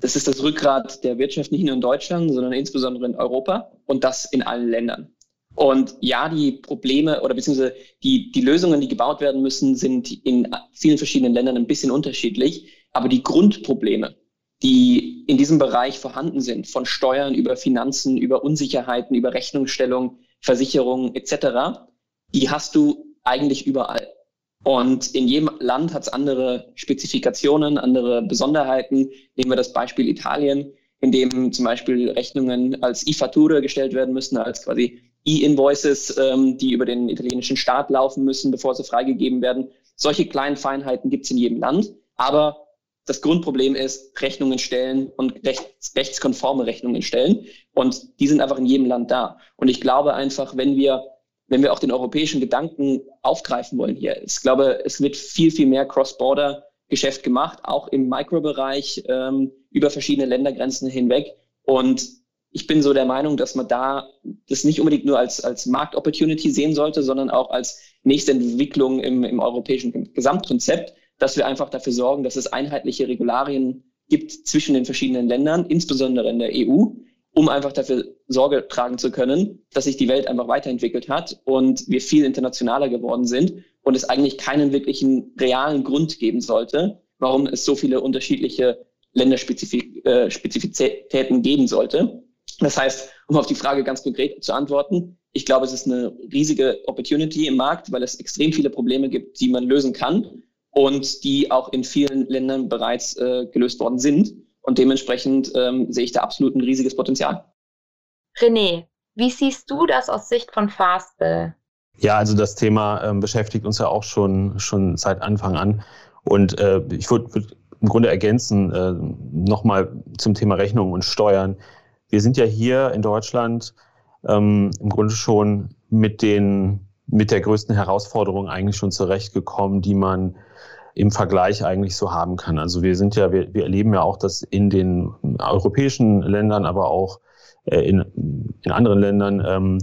das ist das Rückgrat der Wirtschaft nicht nur in Deutschland, sondern insbesondere in Europa und das in allen Ländern. Und ja, die Probleme oder beziehungsweise die, die Lösungen, die gebaut werden müssen, sind in vielen verschiedenen Ländern ein bisschen unterschiedlich. Aber die Grundprobleme, die in diesem Bereich vorhanden sind, von Steuern über Finanzen, über Unsicherheiten, über Rechnungsstellung, Versicherungen etc., die hast du eigentlich überall. Und in jedem Land hat es andere Spezifikationen, andere Besonderheiten. Nehmen wir das Beispiel Italien, in dem zum Beispiel Rechnungen als E-Fatture gestellt werden müssen, als quasi E-Invoices, ähm, die über den italienischen Staat laufen müssen, bevor sie freigegeben werden. Solche kleinen Feinheiten gibt es in jedem Land. Aber das Grundproblem ist Rechnungen stellen und rechts, rechtskonforme Rechnungen stellen. Und die sind einfach in jedem Land da. Und ich glaube einfach, wenn wir wenn wir auch den europäischen Gedanken aufgreifen wollen hier. Ich glaube, es wird viel, viel mehr Cross-Border-Geschäft gemacht, auch im Mikrobereich ähm, über verschiedene Ländergrenzen hinweg. Und ich bin so der Meinung, dass man da das nicht unbedingt nur als, als Markt-Opportunity sehen sollte, sondern auch als nächste Entwicklung im, im europäischen Gesamtkonzept, dass wir einfach dafür sorgen, dass es einheitliche Regularien gibt zwischen den verschiedenen Ländern, insbesondere in der EU, um einfach dafür Sorge tragen zu können, dass sich die Welt einfach weiterentwickelt hat und wir viel internationaler geworden sind und es eigentlich keinen wirklichen realen Grund geben sollte, warum es so viele unterschiedliche Länderspezifitäten äh, geben sollte. Das heißt, um auf die Frage ganz konkret zu antworten, ich glaube, es ist eine riesige Opportunity im Markt, weil es extrem viele Probleme gibt, die man lösen kann und die auch in vielen Ländern bereits äh, gelöst worden sind. Und dementsprechend ähm, sehe ich da absolut ein riesiges Potenzial. René, wie siehst du das aus Sicht von Fastbill? Ja, also das Thema ähm, beschäftigt uns ja auch schon, schon seit Anfang an. Und äh, ich würde würd im Grunde ergänzen, äh, nochmal zum Thema Rechnung und Steuern. Wir sind ja hier in Deutschland ähm, im Grunde schon mit den mit der größten Herausforderung eigentlich schon zurechtgekommen, die man im Vergleich eigentlich so haben kann. Also wir sind ja, wir, wir erleben ja auch, dass in den europäischen Ländern, aber auch äh, in, in anderen Ländern ähm,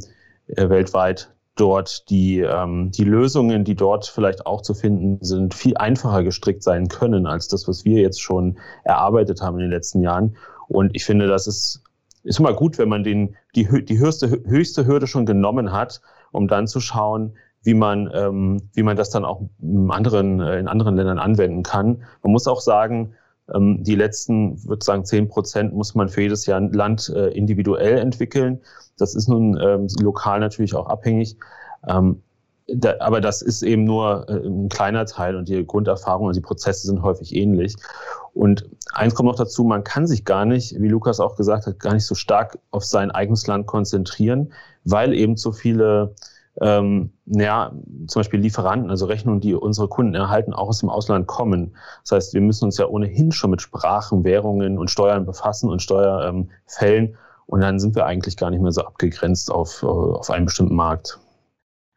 äh, weltweit dort die, ähm, die Lösungen, die dort vielleicht auch zu finden sind, viel einfacher gestrickt sein können als das, was wir jetzt schon erarbeitet haben in den letzten Jahren. Und ich finde, das ist, ist immer gut, wenn man den, die, die höchste, höchste Hürde schon genommen hat, um dann zu schauen, wie man, ähm, wie man das dann auch in anderen, äh, in anderen Ländern anwenden kann. Man muss auch sagen, ähm, die letzten, würde sagen, zehn Prozent muss man für jedes Jahr Land äh, individuell entwickeln. Das ist nun ähm, lokal natürlich auch abhängig. Ähm, da, aber das ist eben nur äh, ein kleiner Teil und die Grunderfahrung und die Prozesse sind häufig ähnlich. Und eins kommt noch dazu, man kann sich gar nicht, wie Lukas auch gesagt hat, gar nicht so stark auf sein eigenes Land konzentrieren, weil eben so viele ähm, ja, zum Beispiel Lieferanten, also Rechnungen, die unsere Kunden erhalten, auch aus dem Ausland kommen. Das heißt, wir müssen uns ja ohnehin schon mit Sprachen, Währungen und Steuern befassen und Steuerfällen. Ähm, und dann sind wir eigentlich gar nicht mehr so abgegrenzt auf, äh, auf einen bestimmten Markt.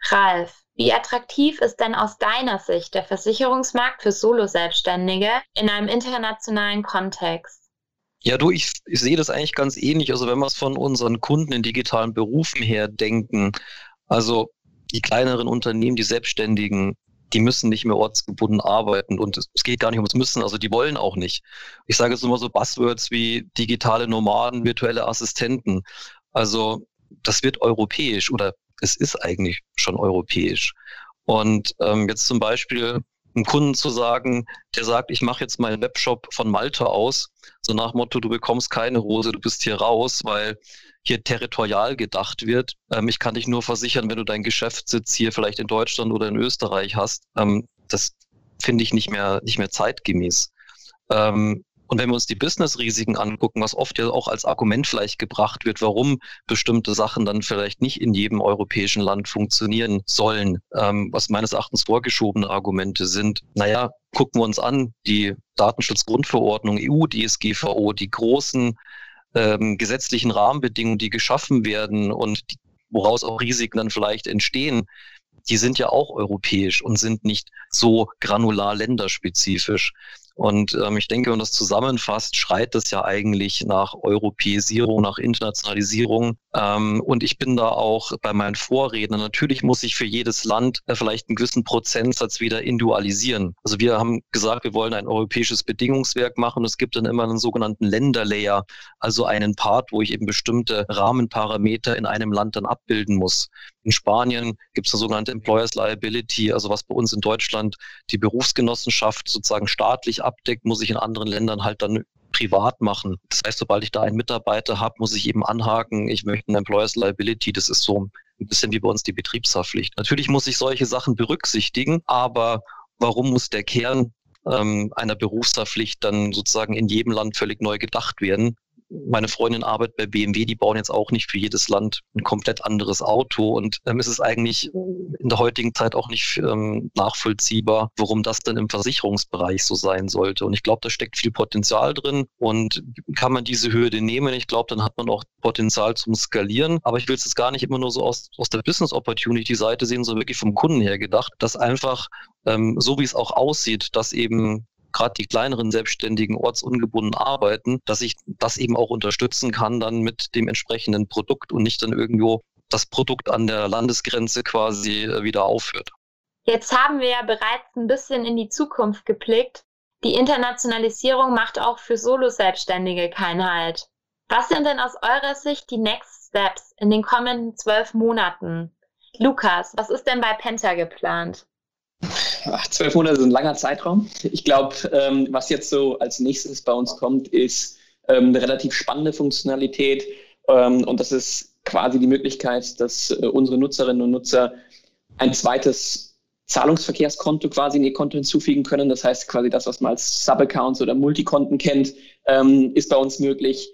Ralf, wie attraktiv ist denn aus deiner Sicht der Versicherungsmarkt für Solo-Selbstständige in einem internationalen Kontext? Ja, du, ich, ich sehe das eigentlich ganz ähnlich. Also wenn wir es von unseren Kunden in digitalen Berufen her denken, also die kleineren Unternehmen, die Selbstständigen, die müssen nicht mehr ortsgebunden arbeiten und es geht gar nicht ums Müssen, also die wollen auch nicht. Ich sage jetzt immer so Buzzwords wie digitale Nomaden, virtuelle Assistenten. Also das wird europäisch oder es ist eigentlich schon europäisch. Und ähm, jetzt zum Beispiel einem Kunden zu sagen, der sagt, ich mache jetzt meinen Webshop von Malta aus, so nach Motto, du bekommst keine Rose, du bist hier raus, weil hier territorial gedacht wird. Ähm, ich kann dich nur versichern, wenn du deinen Geschäftssitz hier vielleicht in Deutschland oder in Österreich hast, ähm, das finde ich nicht mehr, nicht mehr zeitgemäß. Ähm, Und wenn wir uns die Business-Risiken angucken, was oft ja auch als Argument vielleicht gebracht wird, warum bestimmte Sachen dann vielleicht nicht in jedem europäischen Land funktionieren sollen, ähm, was meines Erachtens vorgeschobene Argumente sind, naja, gucken wir uns an, die Datenschutzgrundverordnung EU, DSGVO, die großen ähm, gesetzlichen Rahmenbedingungen, die geschaffen werden und die, woraus auch Risiken dann vielleicht entstehen, die sind ja auch europäisch und sind nicht so granular länderspezifisch. Und ähm, ich denke, wenn man das zusammenfasst, schreit das ja eigentlich nach Europäisierung, nach Internationalisierung. Ähm, und ich bin da auch bei meinen Vorrednern. Natürlich muss ich für jedes Land äh, vielleicht einen gewissen Prozentsatz wieder individualisieren. Also wir haben gesagt, wir wollen ein europäisches Bedingungswerk machen. Es gibt dann immer einen sogenannten Länderlayer, also einen Part, wo ich eben bestimmte Rahmenparameter in einem Land dann abbilden muss. In Spanien gibt es eine sogenannte Employers Liability, also was bei uns in Deutschland die Berufsgenossenschaft sozusagen staatlich abdeckt, muss ich in anderen Ländern halt dann privat machen. Das heißt, sobald ich da einen Mitarbeiter habe, muss ich eben anhaken, ich möchte eine Employers Liability. Das ist so ein bisschen wie bei uns die Betriebshaftpflicht. Natürlich muss ich solche Sachen berücksichtigen, aber warum muss der Kern ähm, einer Berufshaftpflicht dann sozusagen in jedem Land völlig neu gedacht werden? Meine Freundin arbeitet bei BMW, die bauen jetzt auch nicht für jedes Land ein komplett anderes Auto. Und ähm, es ist eigentlich in der heutigen Zeit auch nicht ähm, nachvollziehbar, warum das denn im Versicherungsbereich so sein sollte. Und ich glaube, da steckt viel Potenzial drin. Und kann man diese Hürde nehmen, ich glaube, dann hat man auch Potenzial zum Skalieren. Aber ich will es jetzt gar nicht immer nur so aus, aus der Business Opportunity Seite sehen, sondern wirklich vom Kunden her gedacht, dass einfach ähm, so wie es auch aussieht, dass eben gerade die kleineren Selbstständigen ortsungebunden arbeiten, dass ich das eben auch unterstützen kann dann mit dem entsprechenden Produkt und nicht dann irgendwo das Produkt an der Landesgrenze quasi äh, wieder aufhört. Jetzt haben wir ja bereits ein bisschen in die Zukunft geblickt. Die Internationalisierung macht auch für Solo-Selbstständige keinen Halt. Was sind denn aus eurer Sicht die Next Steps in den kommenden zwölf Monaten? Lukas, was ist denn bei Penta geplant? (laughs) Zwölf Monate sind ein langer Zeitraum. Ich glaube, ähm, was jetzt so als nächstes bei uns kommt, ist ähm, eine relativ spannende Funktionalität. Ähm, und das ist quasi die Möglichkeit, dass äh, unsere Nutzerinnen und Nutzer ein zweites Zahlungsverkehrskonto quasi in ihr Konto hinzufügen können. Das heißt quasi das, was man als Subaccounts oder Multikonten kennt, ähm, ist bei uns möglich.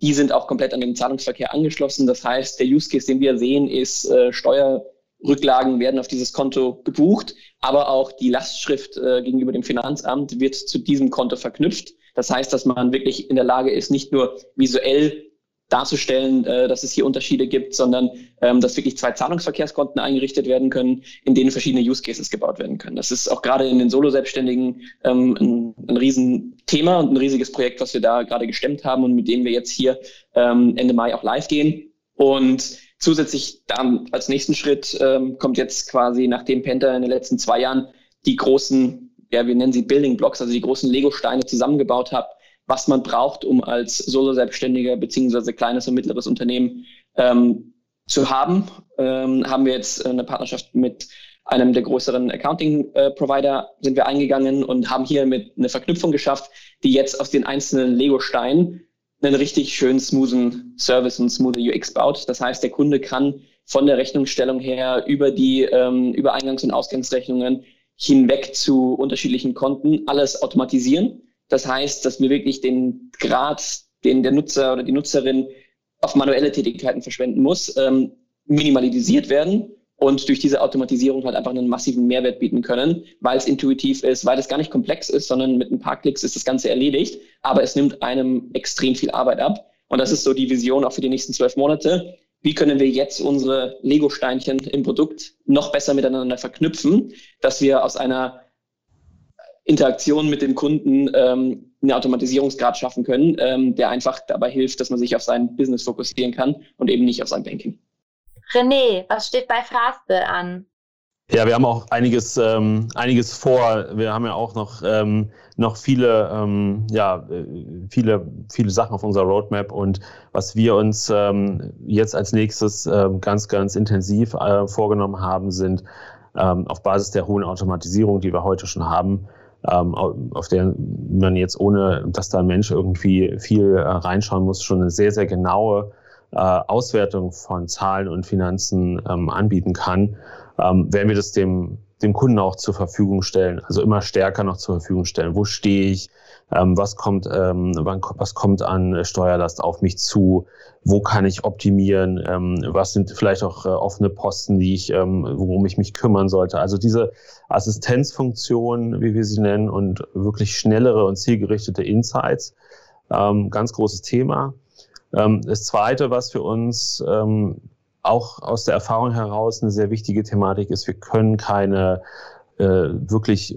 Die sind auch komplett an den Zahlungsverkehr angeschlossen. Das heißt, der Use Case, den wir sehen, ist äh, Steuer Rücklagen werden auf dieses Konto gebucht, aber auch die Lastschrift äh, gegenüber dem Finanzamt wird zu diesem Konto verknüpft. Das heißt, dass man wirklich in der Lage ist, nicht nur visuell darzustellen, äh, dass es hier Unterschiede gibt, sondern ähm, dass wirklich zwei Zahlungsverkehrskonten eingerichtet werden können, in denen verschiedene Use Cases gebaut werden können. Das ist auch gerade in den Solo-Selbstständigen ähm, ein, ein Riesenthema und ein riesiges Projekt, was wir da gerade gestemmt haben und mit dem wir jetzt hier ähm, Ende Mai auch live gehen. Und Zusätzlich dann als nächsten Schritt ähm, kommt jetzt quasi, nachdem Penta in den letzten zwei Jahren die großen, ja, wir nennen sie Building Blocks, also die großen Lego-Steine zusammengebaut hat, was man braucht, um als Solo-Selbstständiger beziehungsweise kleines und mittleres Unternehmen ähm, zu haben, ähm, haben wir jetzt eine Partnerschaft mit einem der größeren Accounting-Provider äh, sind wir eingegangen und haben hier mit eine Verknüpfung geschafft, die jetzt aus den einzelnen Lego-Steinen einen richtig schönen, smoothen Service und smooth UX baut. Das heißt, der Kunde kann von der Rechnungsstellung her über die ähm, über Eingangs- und Ausgangsrechnungen hinweg zu unterschiedlichen Konten alles automatisieren. Das heißt, dass wir wirklich den Grad, den der Nutzer oder die Nutzerin auf manuelle Tätigkeiten verschwenden muss, ähm, minimalisiert werden und durch diese Automatisierung halt einfach einen massiven Mehrwert bieten können, weil es intuitiv ist, weil es gar nicht komplex ist, sondern mit ein paar Klicks ist das Ganze erledigt, aber es nimmt einem extrem viel Arbeit ab. Und das ist so die Vision auch für die nächsten zwölf Monate. Wie können wir jetzt unsere Lego-Steinchen im Produkt noch besser miteinander verknüpfen, dass wir aus einer Interaktion mit dem Kunden ähm, einen Automatisierungsgrad schaffen können, ähm, der einfach dabei hilft, dass man sich auf sein Business fokussieren kann und eben nicht auf sein Banking. René, was steht bei Fastbill an? Ja, wir haben auch einiges, ähm, einiges vor. Wir haben ja auch noch, ähm, noch viele, ähm, ja, äh, viele, viele Sachen auf unserer Roadmap und was wir uns ähm, jetzt als nächstes äh, ganz, ganz intensiv äh, vorgenommen haben, sind ähm, auf Basis der hohen Automatisierung, die wir heute schon haben, ähm, auf der man jetzt ohne, dass da ein Mensch irgendwie viel äh, reinschauen muss, schon eine sehr, sehr genaue Auswertung von Zahlen und Finanzen ähm, anbieten kann, ähm, werden wir das dem, dem Kunden auch zur Verfügung stellen, also immer stärker noch zur Verfügung stellen. Wo stehe ich? Ähm, was kommt, ähm, was kommt an Steuerlast auf mich zu? Wo kann ich optimieren? Ähm, was sind vielleicht auch äh, offene Posten, die ich, ähm, worum ich mich kümmern sollte? Also diese Assistenzfunktion, wie wir sie nennen, und wirklich schnellere und zielgerichtete Insights, ähm, ganz großes Thema. Ähm, das Zweite, was für uns auch aus der Erfahrung heraus eine sehr wichtige Thematik ist, wir können keine äh, wirklich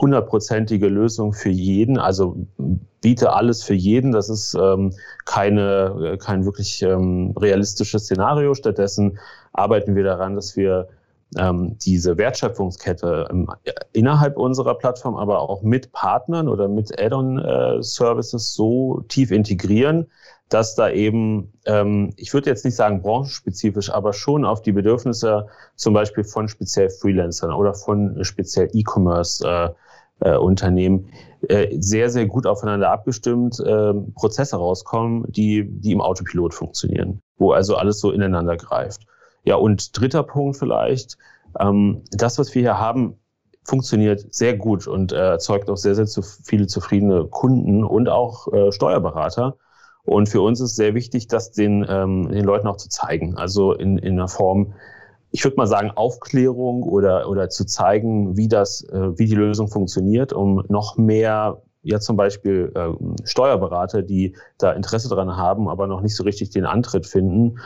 hundertprozentige Lösung für jeden, also biete alles für jeden. Das ist ähm, keine, äh, kein wirklich ähm, realistisches Szenario. Stattdessen arbeiten wir daran, dass wir ähm, diese Wertschöpfungskette ähm, innerhalb unserer Plattform, aber auch mit Partnern oder mit Add-on-Services äh, so tief integrieren, dass da eben, ähm, ich würde jetzt nicht sagen branchenspezifisch, aber schon auf die Bedürfnisse zum Beispiel von speziell Freelancern oder von speziell E-Commerce-Unternehmen äh, äh, sehr, sehr gut aufeinander abgestimmt äh, Prozesse rauskommen, die, die im Autopilot funktionieren, wo also alles so ineinander greift. Ja, und dritter Punkt vielleicht, ähm, das, was wir hier haben, funktioniert sehr gut und äh, erzeugt auch sehr, sehr zu viele zufriedene Kunden und auch äh, Steuerberater. Und für uns ist sehr wichtig, das den, ähm, den Leuten auch zu zeigen. Also in, in einer Form, ich würde mal sagen, Aufklärung oder, oder zu zeigen, wie das, äh, wie die Lösung funktioniert, um noch mehr ja zum Beispiel äh, Steuerberater, die da Interesse dran haben, aber noch nicht so richtig den Antritt finden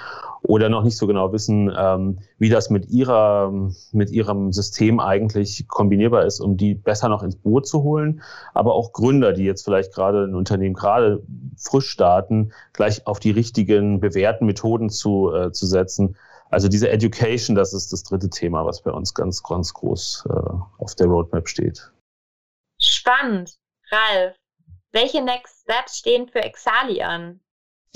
oder noch nicht so genau wissen, ähm, wie das mit ihrer, mit ihrem System eigentlich kombinierbar ist, um die besser noch ins Boot zu holen. Aber auch Gründer, die jetzt vielleicht gerade ein Unternehmen gerade frisch starten, gleich auf die richtigen bewährten Methoden zu, äh, zu setzen. Also diese Education, das ist das dritte Thema, was bei uns ganz, ganz groß äh, auf der Roadmap steht. Spannend. Ralf, welche Next Steps stehen für Exali an?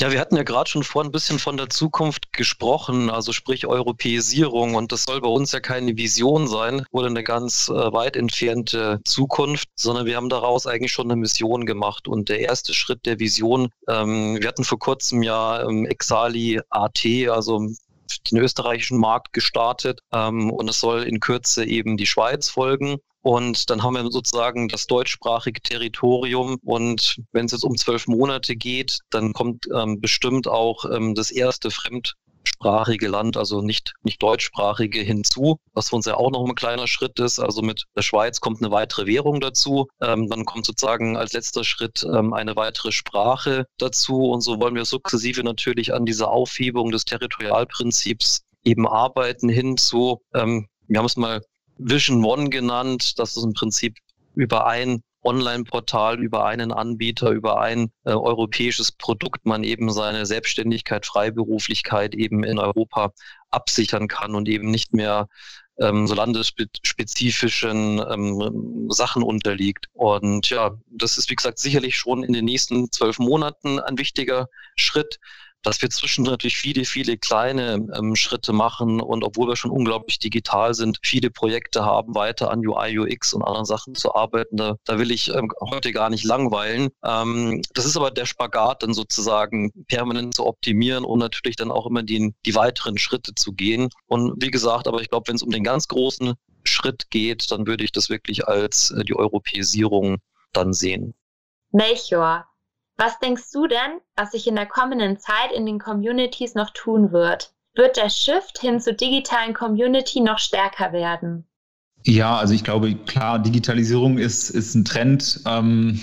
Ja, wir hatten ja gerade schon vorhin ein bisschen von der Zukunft gesprochen, also sprich Europäisierung. Und das soll bei uns ja keine Vision sein oder eine ganz äh, weit entfernte Zukunft, sondern wir haben daraus eigentlich schon eine Mission gemacht. Und der erste Schritt der Vision, ähm, wir hatten vor kurzem ja ähm, Exali AT, also den österreichischen Markt gestartet ähm, und es soll in Kürze eben die Schweiz folgen. Und dann haben wir sozusagen das deutschsprachige Territorium. Und wenn es jetzt um zwölf Monate geht, dann kommt ähm, bestimmt auch ähm, das erste fremdsprachige Land, also nicht, nicht deutschsprachige hinzu, was für uns ja auch noch ein kleiner Schritt ist. Also mit der Schweiz kommt eine weitere Währung dazu. Ähm, dann kommt sozusagen als letzter Schritt ähm, eine weitere Sprache dazu. Und so wollen wir sukzessive natürlich an dieser Aufhebung des Territorialprinzips eben arbeiten hin zu, ähm, wir haben es mal Vision One genannt. Das ist im Prinzip über ein Online-Portal, über einen Anbieter, über ein äh, europäisches Produkt man eben seine Selbstständigkeit, Freiberuflichkeit eben in Europa absichern kann und eben nicht mehr ähm, so landesspezifischen ähm, Sachen unterliegt. Und ja, das ist, wie gesagt, sicherlich schon in den nächsten zwölf Monaten ein wichtiger Schritt dass wir zwischen natürlich viele, viele kleine ähm, Schritte machen und obwohl wir schon unglaublich digital sind, viele Projekte haben, weiter an UI, UX und anderen Sachen zu arbeiten. Da, da will ich ähm, heute gar nicht langweilen. Ähm, das ist aber der Spagat, dann sozusagen permanent zu optimieren und natürlich dann auch immer die, die weiteren Schritte zu gehen. Und wie gesagt, aber ich glaube, wenn es um den ganz großen Schritt geht, dann würde ich das wirklich als äh, die Europäisierung dann sehen. Melchior, was denkst du denn, was sich in der kommenden Zeit in den Communities noch tun wird? Wird der Shift hin zur digitalen Community noch stärker werden? Ja, also ich glaube, klar, Digitalisierung ist, ist ein Trend, ähm,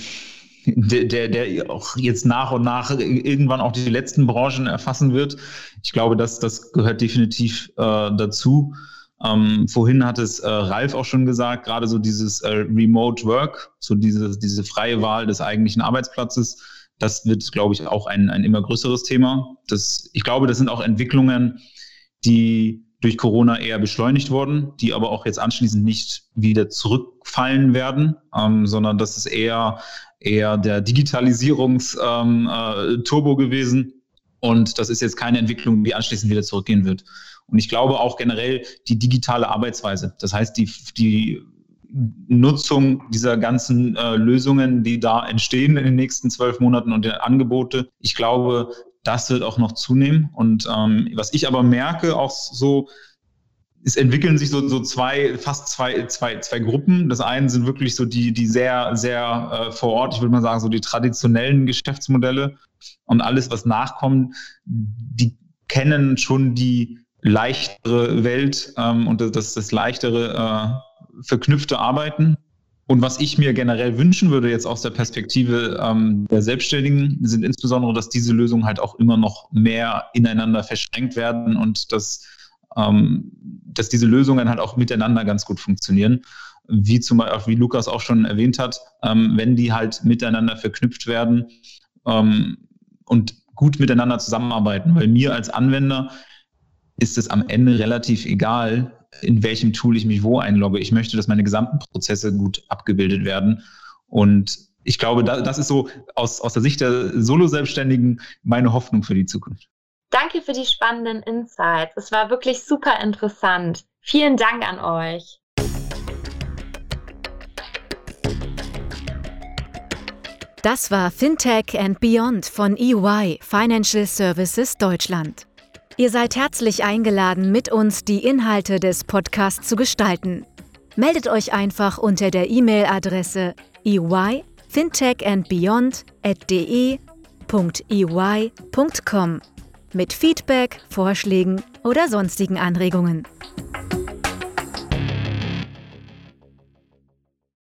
der, der, der auch jetzt nach und nach irgendwann auch die letzten Branchen erfassen wird. Ich glaube, dass das gehört definitiv äh, dazu. Ähm, vorhin hat es äh, Ralf auch schon gesagt, gerade so dieses äh, Remote Work, so diese, diese freie Wahl des eigentlichen Arbeitsplatzes das wird, glaube ich, auch ein, ein immer größeres Thema. Das, ich glaube, das sind auch Entwicklungen, die durch Corona eher beschleunigt wurden, die aber auch jetzt anschließend nicht wieder zurückfallen werden, ähm, sondern das ist eher, eher der Digitalisierungsturbo ähm, äh, gewesen. Und das ist jetzt keine Entwicklung, die anschließend wieder zurückgehen wird. Und ich glaube auch generell die digitale Arbeitsweise. Das heißt, die, die Nutzung dieser ganzen äh, Lösungen, die da entstehen in den nächsten zwölf Monaten und der Angebote. Ich glaube, das wird auch noch zunehmen. Und ähm, was ich aber merke, auch so es entwickeln sich so, so zwei, fast zwei, zwei, zwei Gruppen. Das eine sind wirklich so die, die sehr, sehr äh, vor Ort, ich würde mal sagen, so die traditionellen Geschäftsmodelle und alles, was nachkommt, die kennen schon die leichtere Welt ähm, und das, das leichtere äh, verknüpfte Arbeiten. Und was ich mir generell wünschen würde, jetzt aus der Perspektive ähm, der Selbstständigen, sind insbesondere, dass diese Lösungen halt auch immer noch mehr ineinander verschränkt werden und dass, ähm, dass diese Lösungen halt auch miteinander ganz gut funktionieren. Wie zum Beispiel, wie Lukas auch schon erwähnt hat, ähm, wenn die halt miteinander verknüpft werden ähm, und gut miteinander zusammenarbeiten. Weil mir als Anwender ist es am Ende relativ egal, in welchem Tool ich mich wo einlogge. Ich möchte, dass meine gesamten Prozesse gut abgebildet werden. Und ich glaube, das ist so aus, aus der Sicht der Solo-Selbstständigen meine Hoffnung für die Zukunft. Danke für die spannenden Insights. Es war wirklich super interessant. Vielen Dank an euch. Das war Fintech and Beyond von EY Financial Services Deutschland. Ihr seid herzlich eingeladen, mit uns die Inhalte des Podcasts zu gestalten. Meldet euch einfach unter der E-Mail-Adresse eyfintechandbeyond.de.ey.com mit Feedback, Vorschlägen oder sonstigen Anregungen.